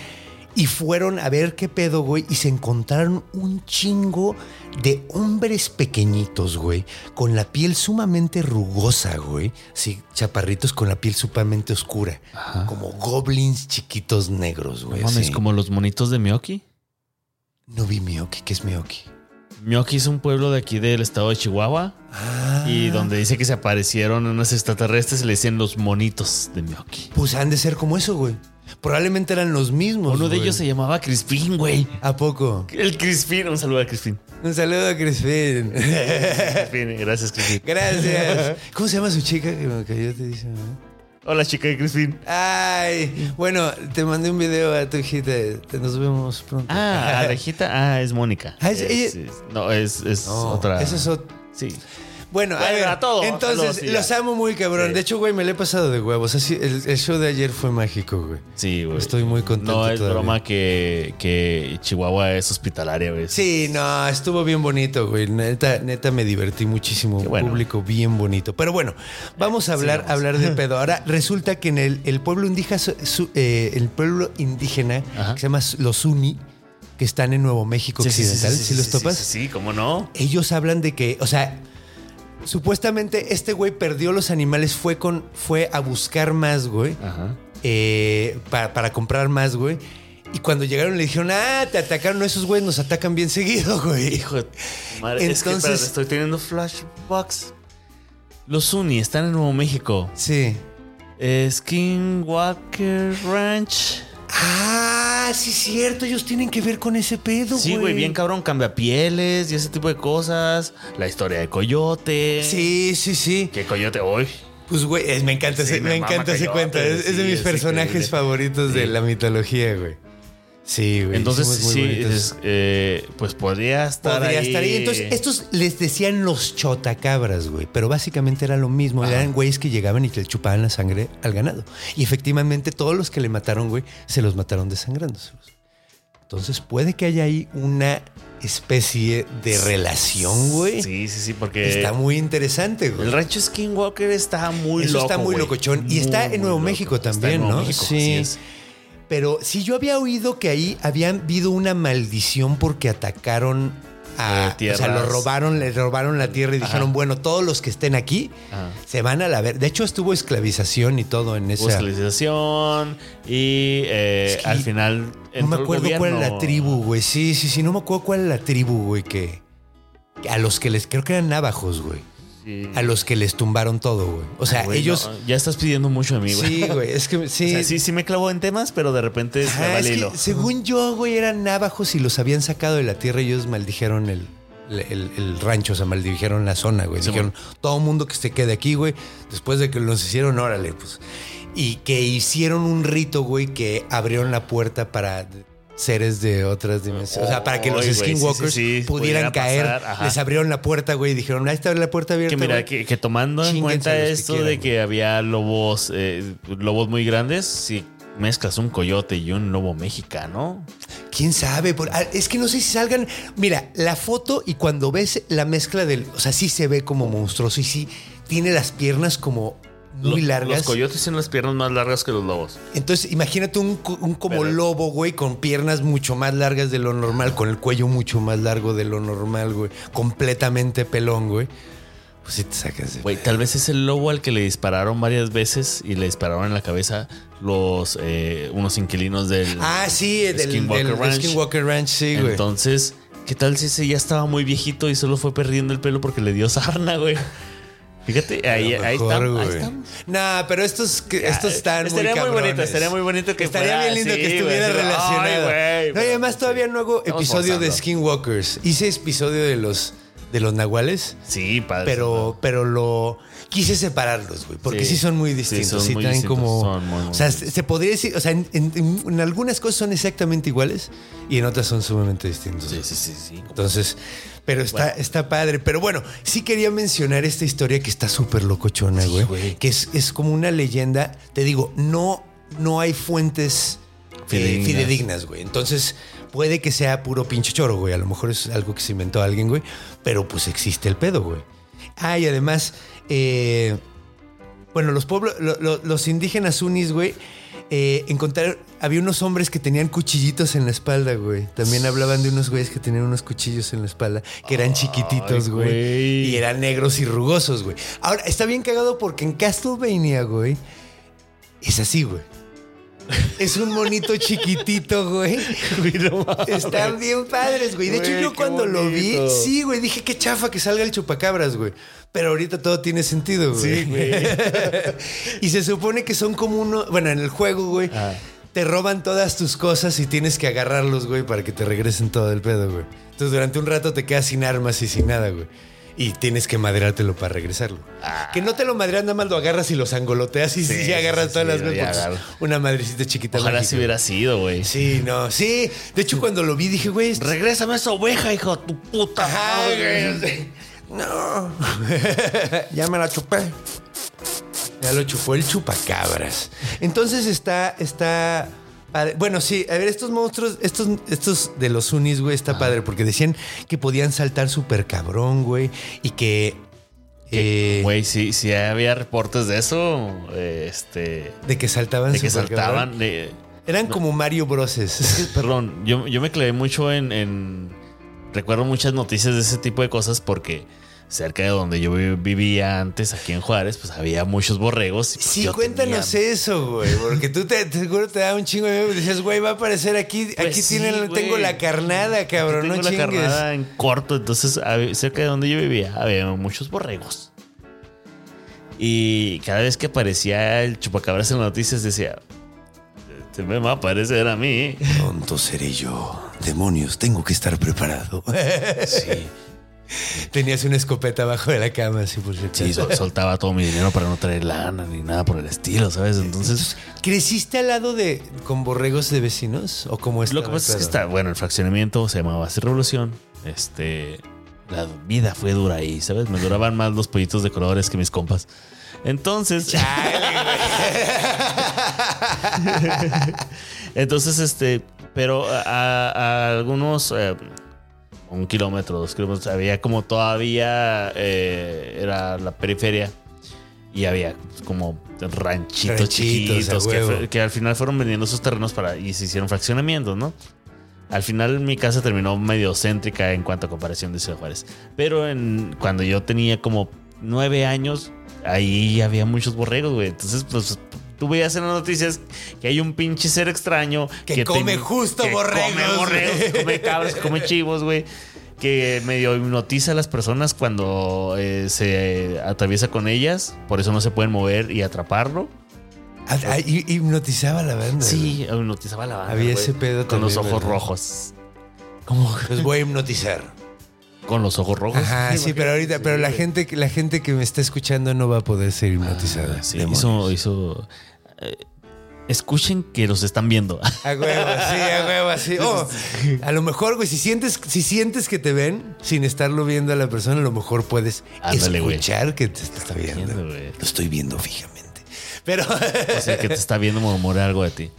Y fueron a ver qué pedo, güey, y se encontraron un chingo de hombres pequeñitos, güey, con la piel sumamente rugosa, güey. Sí, chaparritos con la piel sumamente oscura. Como goblins chiquitos negros, No güey. mames, sí. como los monitos de Miyoki. No vi Miyoki, ¿qué es Miyoki? Miyoki es un pueblo de aquí del estado de Chihuahua. Ah. Y donde dice que se aparecieron unos extraterrestres, se le decían los monitos de Miyoki. Pues han de ser como eso, güey. Probablemente eran los mismos. Uno de güey. ellos se llamaba Crispin, güey. ¿A poco? El Crispin, un saludo a Crispin. Un saludo a Crispin. Crispin, gracias, Crispin. Gracias. ¿Cómo se llama su chica que cayó? Te dice. Hola, chica de Crispin. Ay, bueno, te mandé un video a tu hijita. Nos vemos pronto. Ah, la hijita. Ah, es Mónica. Ah, es ella- es- no, es, es No, otra. Ese es otro. Sí. Bueno, a ver, a todos, entonces los amo muy cabrón. Sí. De hecho, güey, me lo he pasado de huevos. Así, el, el show de ayer fue mágico, güey. Sí, güey. Estoy muy contento No es todavía. broma que, que Chihuahua es hospitalaria, güey. Sí, no, estuvo bien bonito, güey. Neta, neta me divertí muchísimo. Bueno. Público bien bonito. Pero bueno, vamos a hablar, hablar de pedo. Ahora resulta que en el, el pueblo indígena, su- eh, el pueblo indígena Ajá. que se llama los Uni, que están en Nuevo México Occidental, si los topas, sí, ¿cómo no? ellos hablan de que, o sea, supuestamente este güey perdió los animales, fue con, fue a buscar más, güey. Ajá. eh, para, para comprar más, güey. Y cuando llegaron le dijeron, ah, te atacaron, esos güeyes nos atacan bien seguido, güey. Hijo madre. es que, Entonces- espérate, estoy teniendo flashbacks. Los Uni están en Nuevo México. Sí. Eh, Skinwalker Ranch. Ah, sí, cierto, ellos tienen que ver con ese pedo, güey. Sí, güey, bien cabrón, cambia pieles y ese tipo de cosas. La historia de Coyote. Sí, sí, sí. Que Coyote hoy. Pues, güey, es- me encanta, Sí, ese, me me encanta ese cuento. Es, es de mis es personajes increíble. favoritos de la mitología, güey. Sí, güey. Entonces, sí, es, eh, pues podría estar Podría ahí. estar ahí. Entonces, estos les decían los chotacabras, güey. Pero básicamente era lo mismo. Eran güeyes que llegaban y que le chupaban la sangre al ganado. Y efectivamente, todos los que le mataron, güey, se los mataron desangrándoselos. Entonces, puede que haya ahí una especie de relación, güey. Sí, sí, sí, porque Está muy interesante, güey. el rancho Skinwalker está muy Eso loco. está muy güey. locochón. Y está en Nuevo México. Está también, en Nuevo ¿no? México, Sí. así es. Pero si yo había oído que ahí había habido una maldición porque atacaron a. Eh, o sea, lo robaron, le robaron la tierra y dijeron, bueno, todos los que estén aquí Ajá. se van a la ver. De hecho, estuvo esclavización y todo en esa. esclavización y eh, Es que al final. No me acuerdo cuál era la tribu, güey. Sí, sí, sí, no me acuerdo cuál era la tribu, güey, que A los que les. Creo que eran navajos, güey. Sí. A los que les tumbaron todo, güey. O sea, Güey, ellos. no, ya estás pidiendo mucho de mí, güey. Sí, güey. Es que O sí. sea, sí, sí me clavo en temas, pero de repente es que, hilo. según yo, güey, eran navajos y los habían sacado de la tierra y ellos maldijeron el, el- el rancho, o sea, maldijeron la zona, güey. Sí, Dijeron, todo mundo que se quede aquí, güey, después de que los hicieron, órale, pues. y que hicieron un rito, güey, que abrieron la puerta para seres de otras dimensiones. o sea, para que los sí, skinwalkers sí, sí, pudieran pudiera caer. Les abrieron la puerta, güey, y dijeron, ahí está la puerta abierta. Que mira, güey". que, que tomando en cuenta que esto quieran, de que había lobos, eh, lobos muy grandes, si mezclas un coyote y un lobo mexicano, ¿Quién sabe? Ah, es que no sé si salgan. Mira, la foto y cuando ves la mezcla del. O sea, sí se ve como monstruoso y sí tiene las piernas como muy lo- largas. Los coyotes tienen las piernas más largas que los lobos. Entonces, imagínate un, co- un como lobo, güey, con piernas mucho más largas de lo normal, con el cuello mucho más largo de lo normal, güey. Completamente pelón, güey. Pues sí te sacas de. Güey, tal vez es el lobo al que le dispararon varias veces y le dispararon en la cabeza los eh, unos inquilinos del Ah, sí, del, Skinwalker del Ranch. Skinwalker Ranch, sí, güey. Entonces, ¿qué tal si ese ya estaba muy viejito y solo fue perdiendo el pelo porque le dio sarna, güey? Fíjate, ahí, ahí, estamos, ahí estamos. Nah, pero estos, estos están estaría muy muy bonito, estaría muy bonito que Estaría fuera bien lindo que estuviera güey, relacionado. ay, güey, no, y además todavía no hago Estamos episodio de. Skinwalkers. Hice episodio de los de los nahuales, Sí, padre. pero pero lo quise separarlos, güey, porque sí, Sí. son muy Sí, distintos, son sí, muy traen distintos, como son muy, muy o sea, se se podría decir, o sea, en, en- en algunas cosas son exactamente iguales y en otras son sumamente distintos. Sí, sí, sí, sí. Entonces, pero está, está padre. Pero bueno, sí quería mencionar esta historia que está súper locochona, güey. güey. Que es, es como una leyenda. Te digo, no, no hay fuentes eh, Fidedignas. fidedignas, güey. Entonces, puede que sea puro pinche choro, güey. A lo mejor es algo que se inventó alguien, güey. Pero pues existe el pedo, güey. Ah, y además, eh, bueno, los pueblos, lo- lo- los indígenas unis, güey, eh, encontraron, había unos hombres que tenían cuchillitos en la espalda, güey. También hablaban de unos güeyes que tenían unos cuchillos en la espalda, que eran chiquititos, güey. güey. Y eran negros y rugosos, güey. Ahora, está bien cagado porque en Castlevania, güey, es así, güey. Es un monito chiquitito, güey. Están bien padres, güey. De hecho, yo cuando lo vi, sí, güey, dije qué chafa que salga el chupacabras, güey. Pero ahorita todo tiene sentido, güey. Sí, güey. y se supone que son como uno, bueno, en el juego, güey, Ah. te roban todas tus cosas y tienes que agarrarlos, güey, para que te regresen todo el pedo, güey. Entonces durante un rato te quedas sin armas y sin nada, güey. Y tienes que madreártelo para regresarlo. Que no te lo madreas, nada más lo agarras y lo sangoloteas y Ah. Sí, sí, agarras sí, todas sí, las veces. Una madrecita chiquita. Ojalá mágica. si hubiera sido, güey. Sí, no, sí. De hecho, cuando lo vi dije, güey, Regrésame esa oveja, hijo de tu puta Ajá, güey. No. ya me la chupé. Ya lo chupó el chupacabras. Entonces está, está. padre. Bueno, sí, a ver, estos monstruos, estos, estos de los unis, güey, está padre, porque decían que podían saltar súper cabrón, güey, y que. eh, Güey, sí, sí había reportes de eso. Este. de que saltaban De que súper cabrón. saltaban. de- Eran como Mario Broses. Perdón, yo, yo me clavé mucho en, en- Recuerdo muchas noticias de ese tipo de cosas porque cerca de donde yo vi- vivía antes, aquí en Juárez, pues había muchos borregos. y, pues, Sí, cuéntanos tenía- eso, güey. Porque tú te, te seguro te da un chingo de miedo. y Decías, güey, va a aparecer aquí. Pues aquí sí, tienen, tengo la carnada, cabrón. Tengo no la chingues. carnada en corto, entonces cerca de donde yo vivía había muchos borregos. Y cada vez que aparecía el chupacabras en las noticias decía, se me va a aparecer a mí. Pronto seré yo. Demonios, tengo que estar preparado. Sí, Tenías una escopeta abajo de la cama, así por cierto. sí, sol- soltaba todo mi dinero para no traer lana ni nada por el estilo, ¿sabes? Entonces, ¿Creciste al lado de con borregos de vecinos? ¿O cómo lo que pasa es que está, bueno, el fraccionamiento se llamaba así Revolución. Este, la vida fue dura ahí, ¿sabes? Me duraban más los pollitos de colores que mis compas. Entonces, entonces, este, pero a, a algunos, eh, un kilómetro, dos kilómetros, había como todavía, eh, era la periferia y había como ranchitos, Ranchitos, chiquitos que, que al final fueron vendiendo esos terrenos para y se hicieron fraccionamientos, ¿no? Al final mi casa terminó medio céntrica en cuanto a comparación de Ciudad Juárez. Pero en, cuando yo tenía como nueve años, ahí había muchos borregos, güey. Entonces, pues tú veías en las noticias que hay un pinche ser extraño Que come justo que borregos, Come borregos, come cabras, come chivos, güey. Que medio hipnotiza a las personas cuando eh, se eh, atraviesa con ellas. Por eso no se pueden mover y atraparlo. Ah, ah, hi- hipnotizaba a la banda. Sí, hipnotizaba a la banda. Había ese pedo Con los ojos ¿verdad? rojos. ¿Cómo? Los voy a hipnotizar. Con los ojos rojos. Ajá, sí, pero ahorita, pero la gente, que- la gente que me está escuchando no va a poder ser hipnotizada. Sí, Demonios. hizo, hizo. eh, escuchen que los están viendo. A huevo, sí, a huevo, así. Oh, a lo mejor, güey, si sientes, si sientes que te ven sin estarlo viendo a la persona, a lo mejor puedes Ándale, güey. escuchar que te está viendo. Lo estoy viendo fijamente. Pero, O sea, que te está viendo murmurar algo de ti.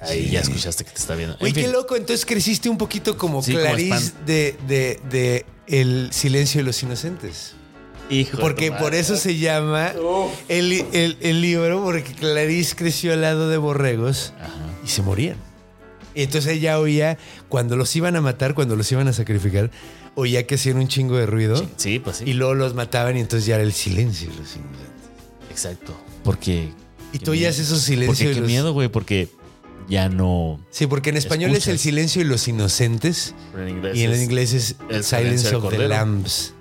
Ahí ya escuchaste que te está viendo. En güey, qué fin. loco. Entonces creciste un poquito como Sí, Clarice de, de, de El silencio de los inocentes. Hijo de Porque por eso se llama el, el- el libro, porque Clarice creció al lado de borregos y se morían. Y entonces ella oía, cuando los iban a matar, cuando los iban a sacrificar, oía que hacían un chingo de ruido Sí, pues sí. y luego los mataban y entonces ya era el silencio. de los inocentes. Exacto. Porque. Y tú oías esos silencios. Porque qué los- miedo, güey, porque ya no. Sí, porque en español es el silencio de los inocentes En inglés y en es inglés es el Silence of the. Lambs.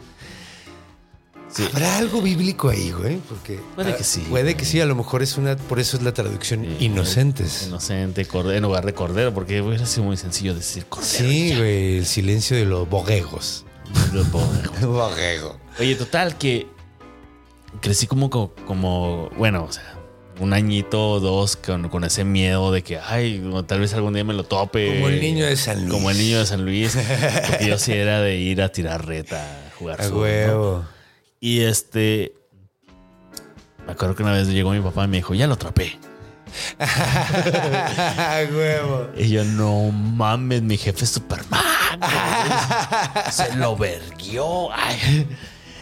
Sí. ¿Habrá algo bíblico ahí, güey? Porque Puede ah, que sí, Puede güey. que sí, a lo mejor es una, por eso es la traducción inocentes. Inocente, cordero, en lugar de cordero, porque hubiera sido muy sencillo decir cordero. Sí, ya. güey, el silencio de los borregos. Los borregos. Borrego. Oye, total, que crecí como, como, como, bueno, o sea, un añito o dos con, con ese miedo de que, ay, tal vez algún día me lo tope. Como el niño de San Luis. Como el niño de San Luis. Porque yo sí era de ir a tirar reta, a jugar A huevo. Y este. Me acuerdo que una vez llegó mi papá y me dijo, ya lo atrapé. A huevo. Y yo, no mames, mi jefe es Superman. Se lo verguió. Ay.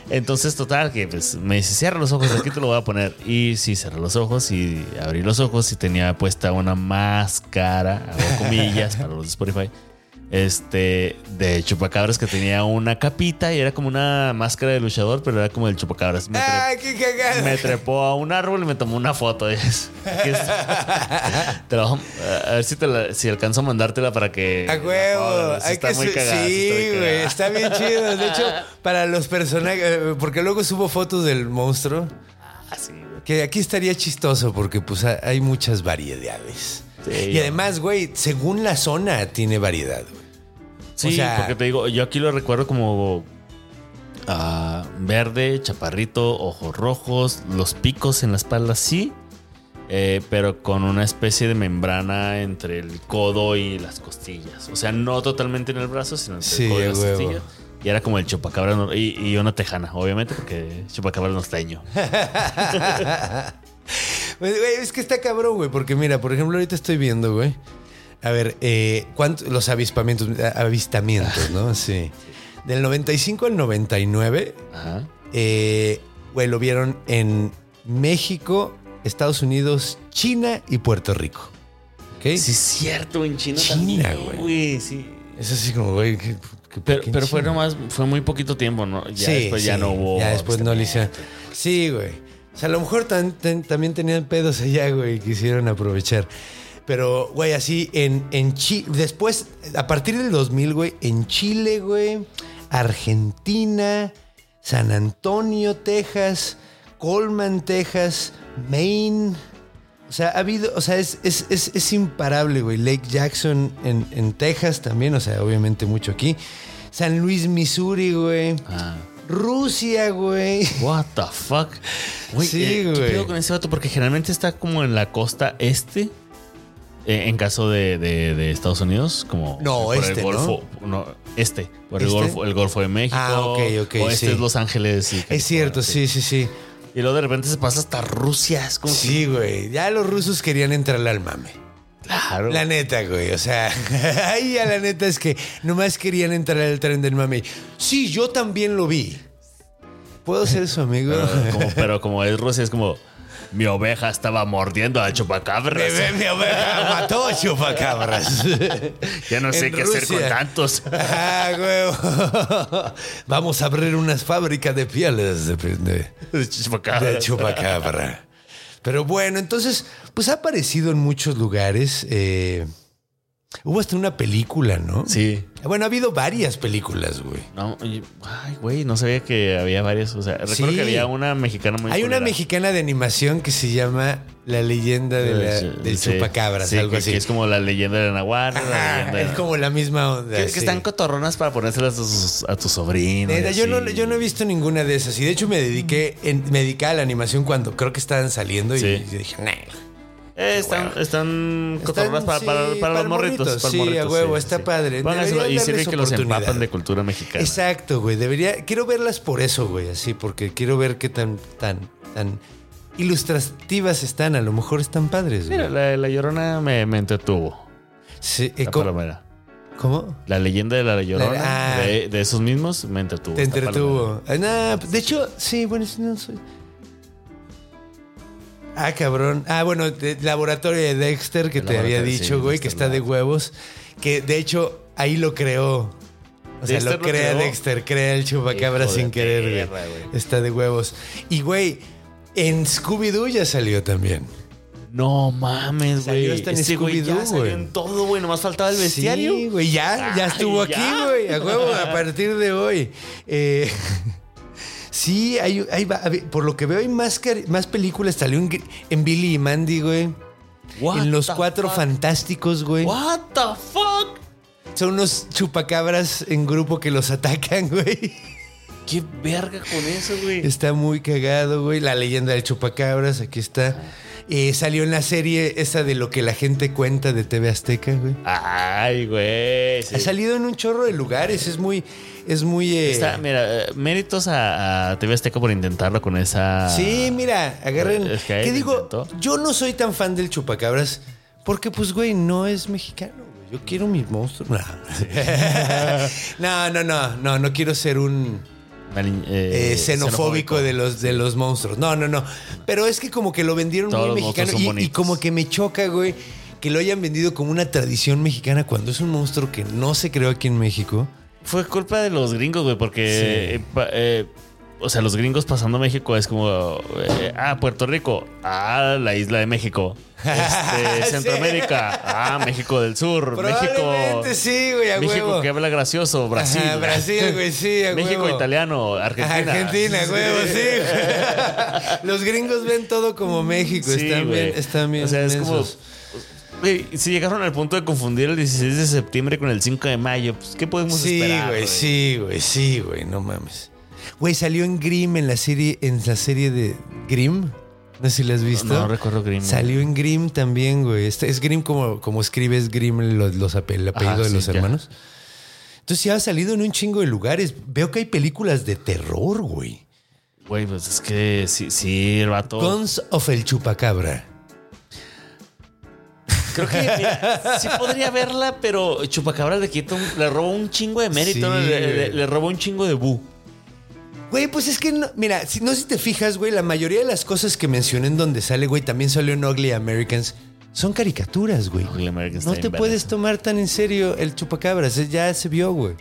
Entonces, total, que pues me dice, cierra los ojos, aquí te lo voy a poner. Y sí, cerré los ojos y abrí los ojos y tenía puesta una máscara, hago comillas para los de Spotify. Este, de chupacabras que tenía una capita y era como una máscara de luchador, pero era como el chupacabras. Me, trepó a un árbol y me tomó una foto. Es- te voy a ver si, te la- si alcanzo a mandártela para que. A huevo. Hay está que muy cagada, sí, está muy güey. cagada. Está bien chido. De hecho, para los personajes. eh, Porque luego subo fotos del monstruo. Ah, sí. Que aquí estaría chistoso porque pues ha- hay muchas variedades. Sí, y además, güey, según la zona tiene variedad, güey. Sí, o sea- porque te digo, yo aquí lo recuerdo como ah, verde, chaparrito, ojos rojos, los picos en la espalda, sí. eh, pero con una especie de membrana entre el codo y las costillas. O sea, no totalmente en el brazo, sino entre Sí, el codo y las huevo. costillas. Y era como el chupacabra y, y una tejana, obviamente, porque chupacabra norteño. Pues, es que está cabrón, güey. Porque mira, por ejemplo, ahorita estoy viendo, güey. A ver, eh, ¿cuánto- los avispamientos, a- avistamientos, ¿no? Sí. Del 95 al 99, Ajá. eh, güey, lo vieron en México, Estados Unidos, China y Puerto Rico. ¿Ok? Sí, es cierto, en China, China, también, güey. güey. Sí. Es así como, güey, que- que- Pero, fue nomás, fue muy poquito tiempo, ¿no? Ya Sí, después ya sí, no hubo. Ya después no le. Sí, güey. O sea, a lo mejor también tenían pedos allá, güey, quisieron aprovechar. Pero, güey, así en, en Chile. Después, a partir del 2000, güey, en Chile, güey, Argentina, San Antonio, Texas, Coleman, Texas, Maine. O sea, ha habido, o sea, es, es, es, es imparable, güey. Lake Jackson en, en Texas también, o sea, obviamente mucho aquí. San Luis, Missouri, güey. Ah. Rusia, güey. What the fuck? Güey, Sí, eh, ¿Qué güey. pedo con ese vato? Porque generalmente está como en la costa este. eh, en caso de, de- de Estados Unidos, como No, por este, el Golfo, ¿no? este, por el ¿Este? Golfo, el Golfo de México. Ah, ok, ok, O este sí. es Los Ángeles. y Es cierto, sí, sí, sí. Y luego de repente se pasa hasta Rusia. Es como Sí, güey. Ya los rusos querían entrarle al mame. Claro. La neta, güey. O sea, ahí ya la neta es que nomás querían entrar al tren del mame. Sí, yo también lo vi. ¿Puedo ser su amigo? Pero como, pero como es Rusia, es como mi oveja estaba mordiendo a chupacabras. Bebé, mi oveja mató chupacabras. Ya no sé En qué hacer con tantos. Ah, güey. Vamos a abrir unas fábricas de pieles de, de- Chupacabras. de chupacabra. Pero bueno, entonces, pues ha aparecido en muchos lugares. eh, hubo hasta una película, ¿no? Sí. Bueno, ha habido varias películas, güey. No, ay, güey, no sabía que había varias. O sea, recuerdo Sí. que había una mexicana muy Hay una mexicana de animación que se llama La leyenda de la- Sí, del sí. chupacabras, Sí, algo que, así. que es como la leyenda de la Nahuatl, de- es como la misma onda. que, que están cotorronas para ponérselas a tus, a. Neta, y yo, no, yo no he visto ninguna de esas. Y de hecho me dediqué, en, me dediqué a la animación cuando creo que estaban saliendo y, y dije, nah. Eh, están, están para, sí, para, para para los morritos. morritos, para sí, morritos, a huevo, está padre. Pónganselo Deberían y sirve que los empapan de cultura mexicana. Exacto, güey. Debería. Quiero verlas por eso, güey. Así, porque quiero ver qué tan, tan, tan ilustrativas están. A lo mejor están padres, güey. Mira, la, la llorona me, me entretuvo. Sí, eh, La ¿cómo? palomera. ¿Cómo? La leyenda de la llorona Ah. de, de esos mismos me entretuvo. Te entretuvo. Ah, nah, de hecho, sí, bueno, sí, no soy. Ah, cabrón. Ah, bueno, de- laboratorio de Dexter que El te había dicho, sí, güey, que está de huevos. Que de hecho, ahí lo creó. O sea, ¿Dexter lo crea? Dexter, crea el chupacabra Hijo sin querer, güey. Está de huevos. Y, güey, en Scooby-Doo ya salió también. No mames, Salió güey. hasta en Ese güey ya Scooby-Doo, salió güey. en todo, güey. Nomás faltaba el bestiario. Sí, güey, ya, ya Ay, estuvo ya. aquí, güey. A huevo, a partir de hoy. Eh, sí, hay, por lo que veo, hay más, más películas. Salió en, Billy y Mandy, güey. What En Los Cuatro fuck? Fantásticos, güey. What the fuck? Son unos chupacabras en grupo que los atacan, güey. Qué verga con eso, güey. Está muy cagado, güey. La leyenda del chupacabras, aquí está. Eh, salió en la serie esa de lo que la gente cuenta de TV Azteca, güey. Ay, güey. sí. Ha salido en un chorro de lugares. Es muy. Es muy. eh, Está- mira, eh, méritos a, a TV Azteca por intentarlo con esa. Sí, mira, agarren. Es que ahí ¿Qué lo digo? intentó. Yo no soy tan fan del chupacabras porque, pues, güey, no es mexicano. güey. Yo quiero mis monstruos. No, no, no, no, no quiero ser un eh, eh, xenofóbico de los, de los monstruos. No, no, no. Pero es que como que lo vendieron Todos muy mexicano y, y como que me choca, güey, que lo hayan vendido como una tradición mexicana cuando es un monstruo que no se creó aquí en México. Fue culpa de los gringos, güey, porque. eh, eh, o sea, los gringos pasando a México es como. eh, ah, Puerto Rico. Ah, la isla de México. Este, Sí. Centroamérica. Ah, México del Sur. México. Sí, güey, a México huevo. que habla gracioso. Brasil. Ajá, Brasil, güey, sí, a México, huevo. italiano. Argentina. Argentina, huevo, sí. Los gringos ven todo como México. Sí, están, güey. bien, están bien. O sea, es como. mensos. Güey, si llegaron al punto de confundir el 16 de septiembre con el 5 de mayo, pues, ¿qué podemos Sí, esperar? güey, sí, güey, sí, güey, no mames. Güey, salió en Grimm en la serie, en la serie de Grimm. No sé si la has visto. No, no recuerdo Grimm. Salió en Grimm también, güey. Este- es Grimm como, como escribes Grimm los, los el apellido Ajá, de sí, los ya. hermanos. Entonces ya ha salido en un chingo de lugares. Veo que hay películas de terror, güey. Güey, pues es que sí, sí, el vato. Guns of el Chupacabra. Creo que mira, sí podría verla, pero Chupacabra le quita un- le robó un chingo de mérito, Sí, le, le- un chingo de bu. Güey, pues es que, no- mira, si, no si te fijas, güey, la mayoría de las cosas que mencioné en donde sale, güey, también salió en Ugly Americans, son caricaturas, güey. Ugly Americans No te puedes tomar tan en serio el chupacabras, eh, ya se vio, güey.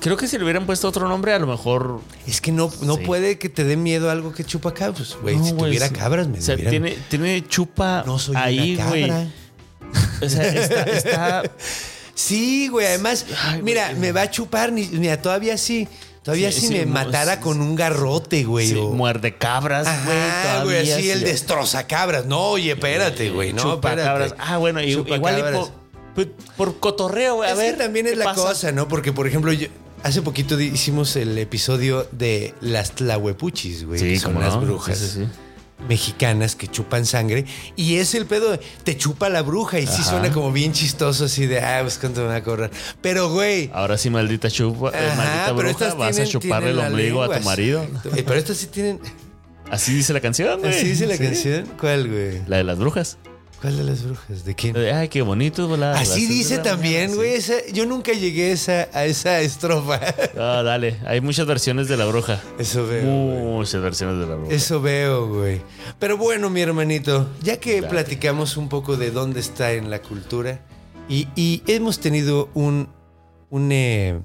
Creo que si le hubieran puesto otro nombre, a lo mejor. Es que no, no Sí. puede que te dé miedo algo que chupacabras, güey. No, si güey, tuviera sí. cabras, me O sea, tiene, tiene chupa No soy ahí, una güey. O sea, está. está- Sí, güey, además, Ay, mira, me va a chupar, mira, todavía sí, todavía Sí, si sí, me matara sí, con un garrote, güey. o- muerde cabras. Ajá, güey, todavía, así el sí. destrozacabras. No, oye, espérate, güey, no, Chupacabras. espérate. Ah, bueno, y- igual y por, por- cotorreo, güey. A es ver. que también es ¿qué la pasa? cosa, ¿no? Porque, por ejemplo, yo- hace poquito hicimos el episodio de las tlahuepuchis, güey. que Sí, son como las brujas sí. Mexicanas que chupan sangre. Y es el pedo, de, te chupa la bruja. Y sí Ajá. suena como bien chistoso, así de, ah, pues cuánto me va a cobrar. Pero, güey. Ahora sí, maldita chupa, eh, ajá, maldita bruja, vas tienen- a chuparle el ombligo a tu marido. Eh, Pero estas sí tienen. Así dice la canción, güey. ¿Así dice la Sí. canción? ¿Cuál, güey? La de las brujas. ¿Cuál de las brujas? ¿De quién? Ay, qué bonito Así dice también, güey. Yo nunca llegué a esa, a esa estrofa. Ah, dale. Hay muchas versiones de la bruja. Eso veo. Muchas versiones de la bruja. Eso veo, güey. Pero bueno, mi hermanito, ya que platicamos un poco de dónde está en la cultura y, y hemos tenido un, un eh,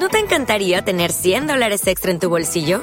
¿No te encantaría tener 100 dólares extra en tu bolsillo?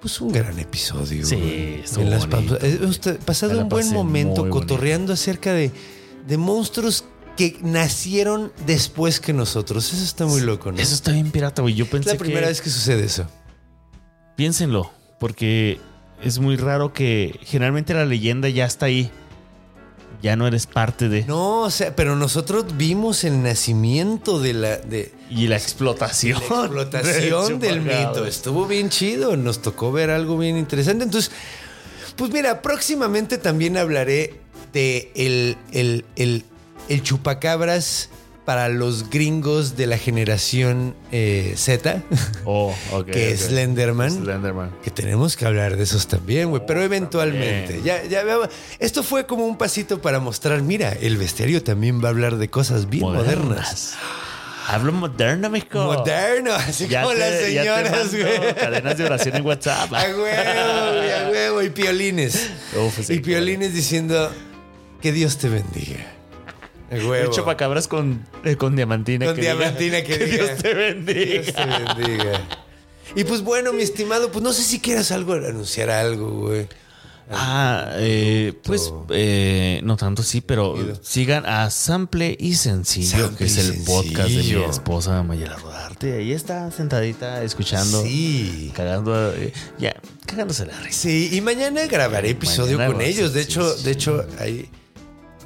Pues un gran episodio. Sí, En las. Eh, usted- pasado la un buen momento bonito. cotorreando acerca de, de monstruos que nacieron después que nosotros. Eso está muy loco, ¿no? Eso está bien pirata, güey. Yo es pensé la primera que... vez que sucede eso. Piénsenlo, porque es muy raro que generalmente la leyenda ya está ahí. Ya no eres parte de... No, o sea, pero nosotros vimos el nacimiento de la, de, Y la explotación. la explotación del mito. Estuvo bien chido. Nos tocó ver algo bien interesante. Entonces, pues mira, próximamente también hablaré de el, el, el, el chupacabras para los gringos de la generación eh, Z, Oh, que es. Slenderman. Slenderman. Que tenemos que hablar de esos también, güey. Pero eventualmente. Ya, ya. Esto fue como un pasito para mostrar, mira, el bestiario también va a hablar de cosas bien modernas. Hablo moderno, mijo. Moderno, así Ya como te- las señoras, güey. Cadenas de oración en WhatsApp. A huevo, güey, a huevo. Y piolines. Uf, sí, y piolines diciendo que Dios te bendiga. Huevo. chupacabras con, eh, con diamantina. Con que diga, diamantina que diga, Dios te bendiga. Dios te bendiga. Y pues bueno, mi estimado, pues no sé si quieras algo, anunciar algo, güey. Ah, eh, pues eh, no tanto sí, pero sigan a Sample y Sencillo, Sample que es el podcast de mi esposa Mayela Rodarte. Ahí está sentadita escuchando, Sí. cagando, eh, ya, cagándose la risa. Sí, y mañana grabaré episodio Mañana con ellos. De hecho, de hecho, ahí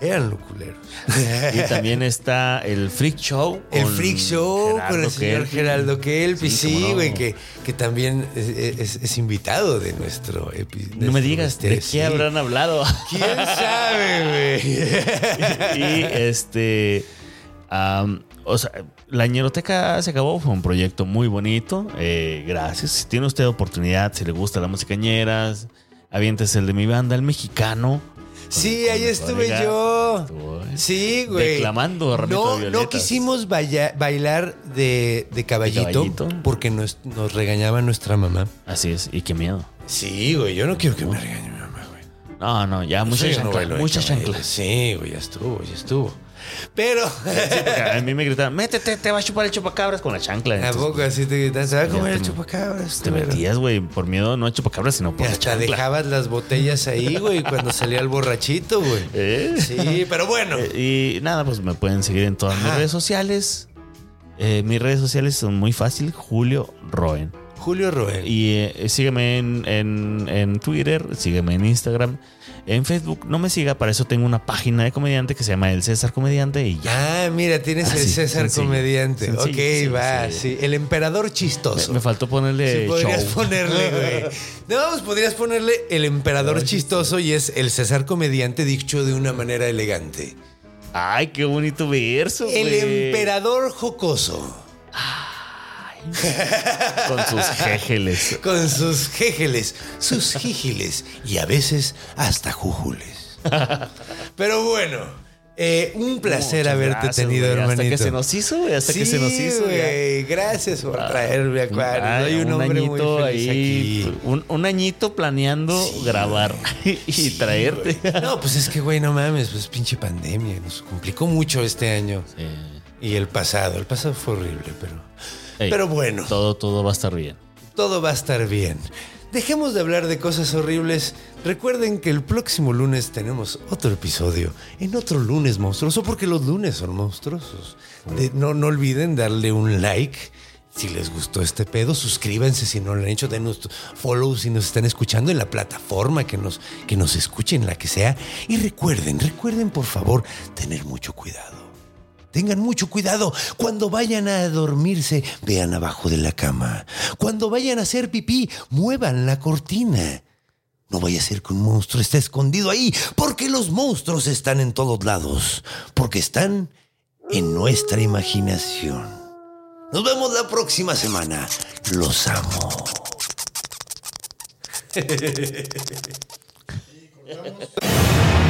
eran culeros. Y también está el Freak Show. El Freak Show con el señor Kelpin. Geraldo Kelpi, Sí, no. güey, que, que también es, es- es invitado de nuestro episodio. No me digas de qué habrán hablado. ¿Quién sabe, güey? y este. am, o sea, la ñeroteca se acabó. Fue un proyecto muy bonito. eh, gracias. Si tiene usted oportunidad, si le gusta la música ñera, aviéntese el de mi banda, el mexicano. Sí, ahí estuve yo. Estuvo, eh. Sí, güey. Declamando No, de no quisimos baila- bailar de, de caballito, ¿De caballito? porque nos, nos regañaba nuestra mamá. Así es. Y qué miedo. Sí, güey, yo no quiero que me regañe mi mamá, güey. No, no, ya mucha Sí, yo no chancla. bailo de mucha caballo. chancla. Sí, güey, ya estuvo, ya estuvo. Pero, a mí me gritaban, métete, te va a chupar el chupacabras con la chancla. ¿a Entonces, poco así te gritas? ¿Se va a comer te- el chupacabras? Te Pero- metías, güey, por miedo no a chupacabras, sino Y por la hasta chancla. dejabas las botellas ahí, güey, cuando salía el borrachito, güey. ¿Eh? Sí, pero bueno. Eh, y nada, pues me pueden seguir en todas mis redes sociales. Eh, mis redes sociales son muy fácil, Julio Roen. Julio Roel. Y eh, sígueme en, en- en Twitter, sígueme en Instagram. En Facebook no me siga, para eso tengo una página de comediante que se llama El César Comediante y ya. Ah, mira, tienes Ah, el sí, César sencillo. comediante. Sencillo, ok, va, sí. El emperador chistoso. me faltó ponerle Sí, podrías show. ponerle, güey. No, pues podrías ponerle el emperador chistoso y es el César comediante dicho de una manera elegante. Ay, qué bonito verso, El emperador jocoso. Con sus jéjeles. Con sus jéjeles, sus jígiles y a veces hasta jújules. Pero bueno, eh, un placer Muchas haberte gracias, tenido, güey. hermanito. Hasta que se nos hizo, güey. Hasta que se nos hizo. güey, Gracias por traerme, Acuario. Ah, Soy un, hombre muy añito feliz ahí, aquí. Un, un añito planeando grabar y Sí, traerte. No, pues es que, güey, no mames, pues pinche pandemia. Nos complicó mucho este año. Y el pasado. El pasado fue horrible, pero. Ey, Pero bueno. Todo, todo va a estar bien. todo va a estar bien. Dejemos de hablar de cosas horribles. Recuerden que el próximo lunes tenemos otro episodio en otro lunes monstruoso, porque los lunes son monstruosos. De- no, no olviden darle un like. Si les gustó este pedo, suscríbanse si no lo han hecho, denos follow si nos están escuchando en la plataforma que nos, que nos escuchen, la que sea. Y recuerden, recuerden por favor tener mucho cuidado. Tengan mucho cuidado. Cuando vayan a dormirse, vean abajo de la cama. Cuando vayan a hacer pipí, muevan la cortina. No vaya a ser que un monstruo esté escondido ahí, porque los monstruos están en todos lados, porque están en nuestra imaginación. Nos vemos la próxima semana. Los amo.